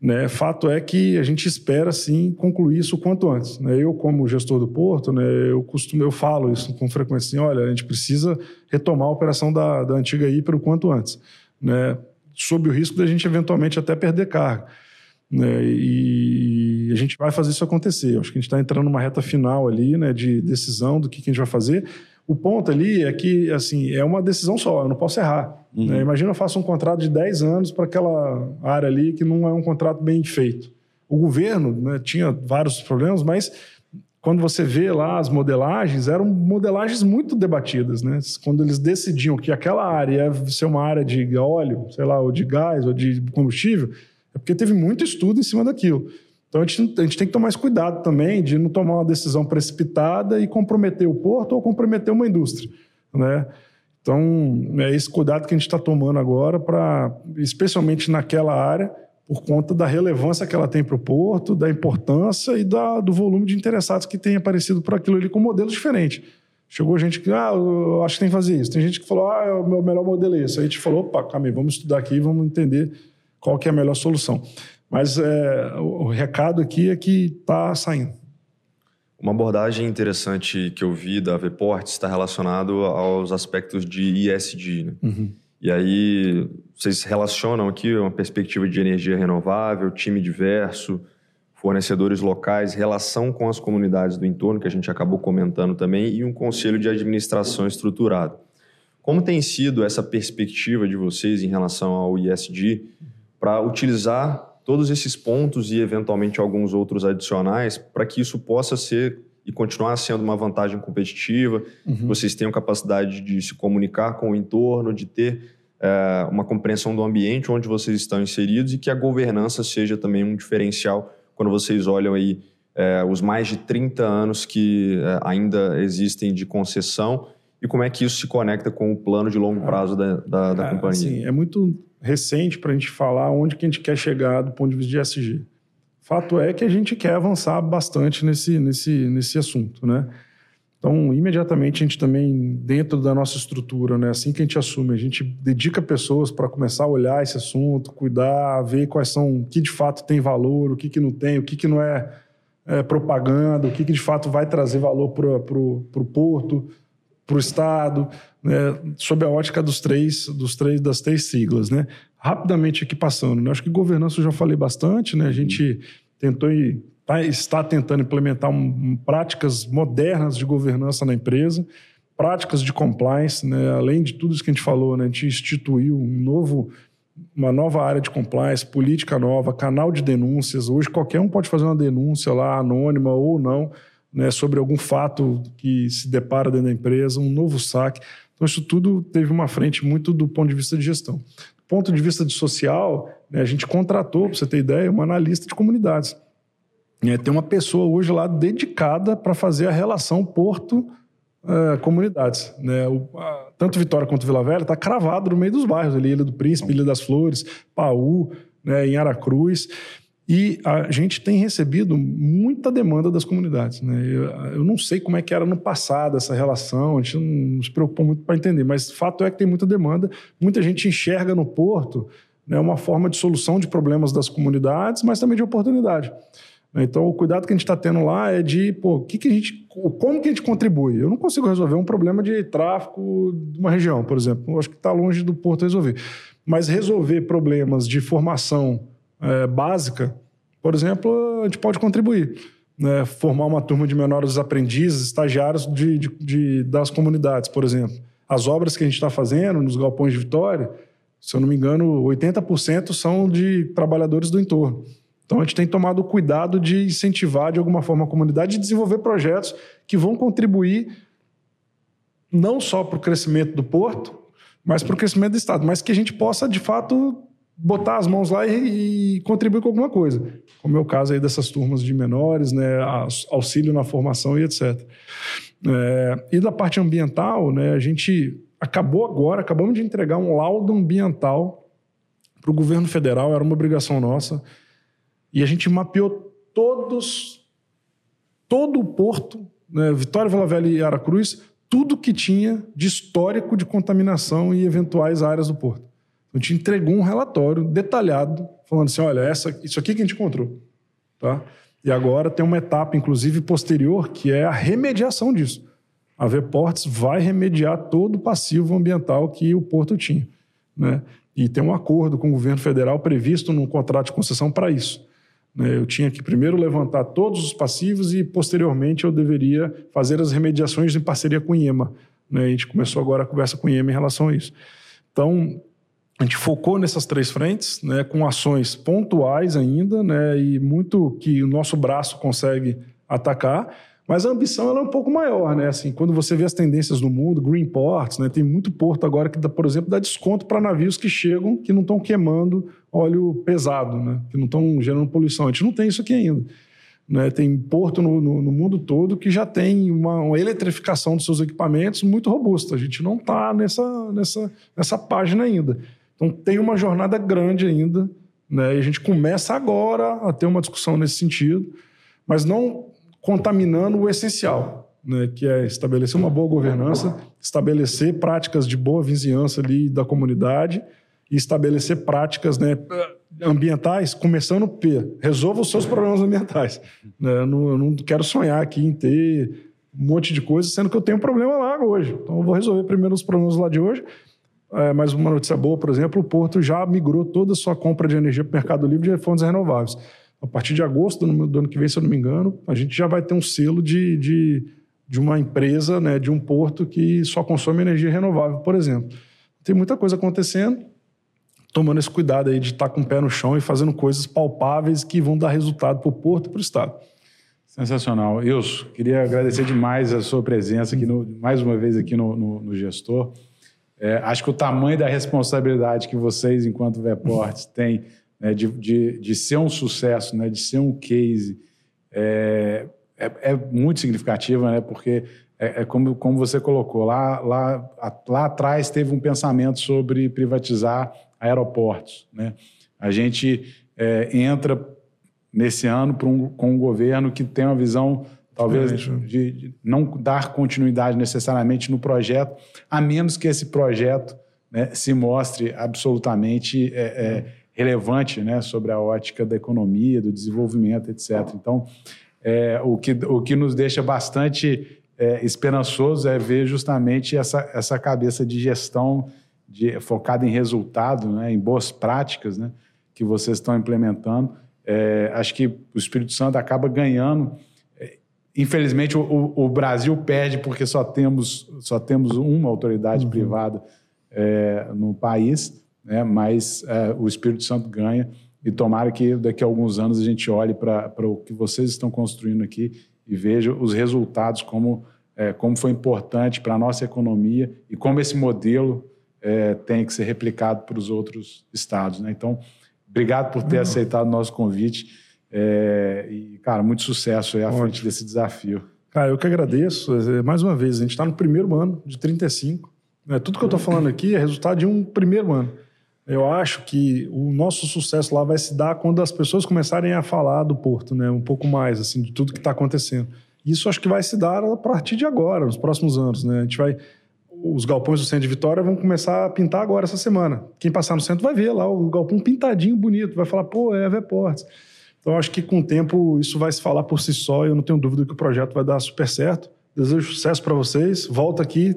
Né? Fato é que a gente espera sim concluir isso o quanto antes. Né? Eu, como gestor do porto, né, eu costumo, eu falo isso com frequência assim, olha, a gente precisa retomar a operação da, da antiga Hiper o quanto antes. Né? Sob o risco da gente eventualmente até perder carga. Né? E a gente vai fazer isso acontecer. Acho que a gente está entrando numa reta final ali, né, de decisão do que, que, a gente vai fazer. O ponto ali é que, assim, é uma decisão só, eu não posso errar. Uhum. Né? Imagina eu faço um contrato de 10 anos para aquela área ali que não é um contrato bem feito. O governo né, tinha vários problemas, mas quando você vê lá as modelagens, eram modelagens muito debatidas, né? Quando eles decidiam que aquela área ia ser uma área de óleo, sei lá, ou de gás, ou de combustível, é porque teve muito estudo em cima daquilo. Então a gente, a gente tem que tomar mais cuidado também de não tomar uma decisão precipitada e comprometer o porto ou comprometer uma indústria, né? Então, é esse cuidado que a gente está tomando agora, para, especialmente naquela área, por conta da relevância que ela tem para o porto, da importância e da, do volume de interessados que tem aparecido por aquilo ali com modelos diferentes. Chegou gente que, ah, eu acho que tem que fazer isso. Tem gente que falou, ah, o meu melhor modelo é esse. Aí a gente falou, opa, calma aí, vamos estudar aqui, vamos entender qual que é a melhor solução. Mas é, o recado aqui é que está saindo. Uma abordagem interessante que eu vi da Vport está relacionado aos aspectos de ESG. Né? Uhum. E aí vocês relacionam aqui uma perspectiva de energia renovável, time diverso, fornecedores locais, relação com as comunidades do entorno, que a gente acabou comentando também, e um conselho de administração estruturado. Como tem sido essa perspectiva de vocês em relação ao ISD para utilizar todos esses pontos e eventualmente alguns outros adicionais para que isso possa ser e continuar sendo uma vantagem competitiva, uhum. vocês tenham capacidade de se comunicar com o entorno, de ter é, uma compreensão do ambiente onde vocês estão inseridos e que a governança seja também um diferencial quando vocês olham aí é, os mais de 30 anos que é, ainda existem de concessão e como é que isso se conecta com o plano de longo prazo da, da, da companhia. Assim, é muito recente para a gente falar onde que a gente quer chegar do ponto de vista de SG. Fato é que a gente quer avançar bastante nesse, nesse, nesse assunto, né? Então, imediatamente a gente também, dentro da nossa estrutura, né, assim que a gente assume, a gente dedica pessoas para começar a olhar esse assunto, cuidar, ver quais são, o que de fato tem valor, o que, que não tem, o que, que não é, é propaganda, o que, que de fato vai trazer valor para o porto, para o Estado, né, sob a ótica dos três, dos três, das três siglas. Né? Rapidamente aqui passando, né? acho que governança eu já falei bastante, né? a gente tentou tá, está tentando implementar um, práticas modernas de governança na empresa, práticas de compliance, né? além de tudo isso que a gente falou, né? a gente instituiu um novo, uma nova área de compliance, política nova, canal de denúncias. Hoje qualquer um pode fazer uma denúncia lá, anônima ou não, né? sobre algum fato que se depara dentro da empresa, um novo saque. Então, isso tudo teve uma frente muito do ponto de vista de gestão. Do ponto de vista de social, né, a gente contratou, para você ter ideia, uma analista de comunidades. É, tem uma pessoa hoje lá dedicada para fazer a relação porto-comunidades. Uh, né? tanto Vitória quanto Vila Velha está cravado no meio dos bairros ali, Ilha do Príncipe, Ilha das Flores, Paú, né, em Aracruz. E a gente tem recebido muita demanda das comunidades. Né? Eu, eu, não sei como é que era no passado essa relação, a gente não se preocupou muito para entender, mas fato é que tem muita demanda. Muita gente enxerga no porto né, uma forma de solução de problemas das comunidades, mas também de oportunidade. Então, o cuidado que a gente está tendo lá é de, pô, que que a gente, como que a gente contribui? Eu não consigo resolver um problema de tráfico de uma região, por exemplo. Eu acho que está longe do porto resolver. Mas resolver problemas de formação é, básica, por exemplo, a gente pode contribuir. Né? Formar uma turma de menores aprendizes, estagiários de, de, de, das comunidades, por exemplo. As obras que a gente está fazendo nos galpões de Vitória, se eu não me engano, 80% são de trabalhadores do entorno. Então a gente tem tomado cuidado de incentivar de alguma forma a comunidade e desenvolver projetos que vão contribuir não só para o crescimento do porto, mas para o crescimento do Estado, mas que a gente possa, de fato, botar as mãos lá e, e, contribuir com alguma coisa. Como é o caso aí dessas turmas de menores, né, auxílio na formação e etc. É, e da parte ambiental, né, a gente acabou agora, acabamos de entregar um laudo ambiental para o governo federal, era uma obrigação nossa, e a gente mapeou todos, todo o porto, né, Vitória, Vila Velha e Aracruz, tudo que tinha de histórico de contaminação e eventuais áreas do porto. A gente entregou um relatório detalhado, falando assim: olha, essa, isso aqui que a gente encontrou. Tá? E agora tem uma etapa, inclusive, posterior, que é a remediação disso. A Vports vai remediar todo o passivo ambiental que o porto tinha. Né? E tem um acordo com o governo federal previsto no contrato de concessão para isso. Né? Eu tinha que primeiro levantar todos os passivos e, posteriormente, eu deveria fazer as remediações em parceria com o IEMA. Né? A gente começou agora a conversa com o IEMA em relação a isso. Então, a gente focou nessas três frentes, né, com ações pontuais ainda, né, e muito que o nosso braço consegue atacar, mas a ambição ela é um pouco maior, né? Assim, quando você vê as tendências no mundo, green ports, né, tem muito porto agora que, por exemplo, dá desconto para navios que chegam que não estão queimando óleo pesado, né, que não estão gerando poluição. A gente não tem isso aqui ainda. Né, tem porto no, no, no, mundo todo que já tem uma, uma, eletrificação dos seus equipamentos muito robusta. A gente não está nessa, nessa, nessa página ainda. Então tem uma jornada grande ainda, né? E a gente começa agora a ter uma discussão nesse sentido, mas não contaminando o essencial, né? Que é estabelecer uma boa governança, estabelecer práticas de boa vizinhança ali da comunidade e estabelecer práticas, né? ambientais, começando P, resolva os seus problemas ambientais. Né? Eu, não, eu não quero sonhar aqui em ter um monte de coisa, sendo que eu tenho um problema lá hoje. Então eu vou resolver primeiro os problemas lá de hoje é, mas uma notícia boa, por exemplo, o Porto já migrou toda a sua compra de energia para o Mercado Livre de fontes renováveis. A partir de agosto do ano que vem, se eu não me engano, a gente já vai ter um selo de, de, de uma empresa, né, de um porto que só consome energia renovável, por exemplo. Tem muita coisa acontecendo, tomando esse cuidado aí de estar com o pé no chão e fazendo coisas palpáveis que vão dar resultado para o porto e para o Estado. Sensacional. Ilso, queria agradecer demais a sua presença aqui, no, mais uma vez aqui no, no, no Gestor. É, acho que o tamanho da responsabilidade que vocês, enquanto Veportes, têm né, de, de, de, ser um sucesso, né, de ser um case, é, é, é muito significativa, né, porque é, é, como, como você colocou, lá, lá, lá atrás teve um pensamento sobre privatizar aeroportos. Né? A gente é, entra nesse ano um, com um governo que tem uma visão talvez de, de, não dar continuidade necessariamente no projeto, a menos que esse projeto né, se mostre absolutamente é, é, relevante né, sobre a ótica da economia, do desenvolvimento, etc. Então, é, o, que, o que nos deixa bastante é, esperançoso é ver justamente essa, essa cabeça de gestão de, focada em resultado, né, em boas práticas né, que vocês estão implementando É, acho que o Espírito Santo acaba ganhando. É, infelizmente, o, o, Brasil perde porque só temos, só temos uma autoridade uhum. privada é, no país, né? mas é, o Espírito Santo ganha. E tomara que daqui a alguns anos a gente olhe para o que vocês estão construindo aqui e veja os resultados, como, é, como foi importante para a nossa economia e como esse modelo é, tem que ser replicado para os outros estados. Né? Então, obrigado por ter uhum. aceitado o nosso convite. É, e, cara, muito sucesso aí à Ótimo. frente desse desafio. Cara, eu que agradeço. É, mais uma vez, a gente está no primeiro ano de 35. Né? Tudo que eu estou falando aqui é resultado de um primeiro ano. Eu acho que o nosso sucesso lá vai se dar quando as pessoas começarem a falar do Porto, né? Um pouco mais, assim, de tudo que está acontecendo. Isso acho que vai se dar a partir de agora, nos próximos anos, né? A gente vai... Os galpões do centro de Vitória vão começar a pintar agora, essa semana. Quem passar no centro vai ver lá o galpão pintadinho, bonito. Vai falar, pô, é a Veportes. Então, acho que com o tempo isso vai se falar por si só e eu não tenho dúvida que o projeto vai dar super certo. Desejo sucesso para vocês. Volto aqui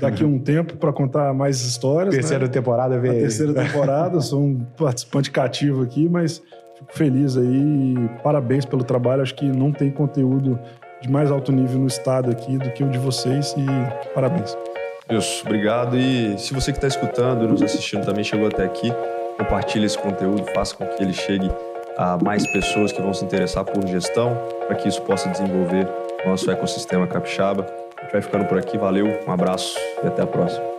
daqui a um tempo para contar mais histórias. Terceira né? temporada veio. A terceira temporada. Sou um participante cativo aqui, mas fico feliz aí. Parabéns pelo trabalho. Acho que não tem conteúdo de mais alto nível no estado aqui do que o de vocês e parabéns. Isso, obrigado. E se você que está escutando e nos assistindo também chegou até aqui, compartilhe esse conteúdo, faça com que ele chegue a mais pessoas que vão se interessar por gestão, para que isso possa desenvolver nosso ecossistema capixaba. A gente vai ficando por aqui, valeu, um abraço e até a próxima.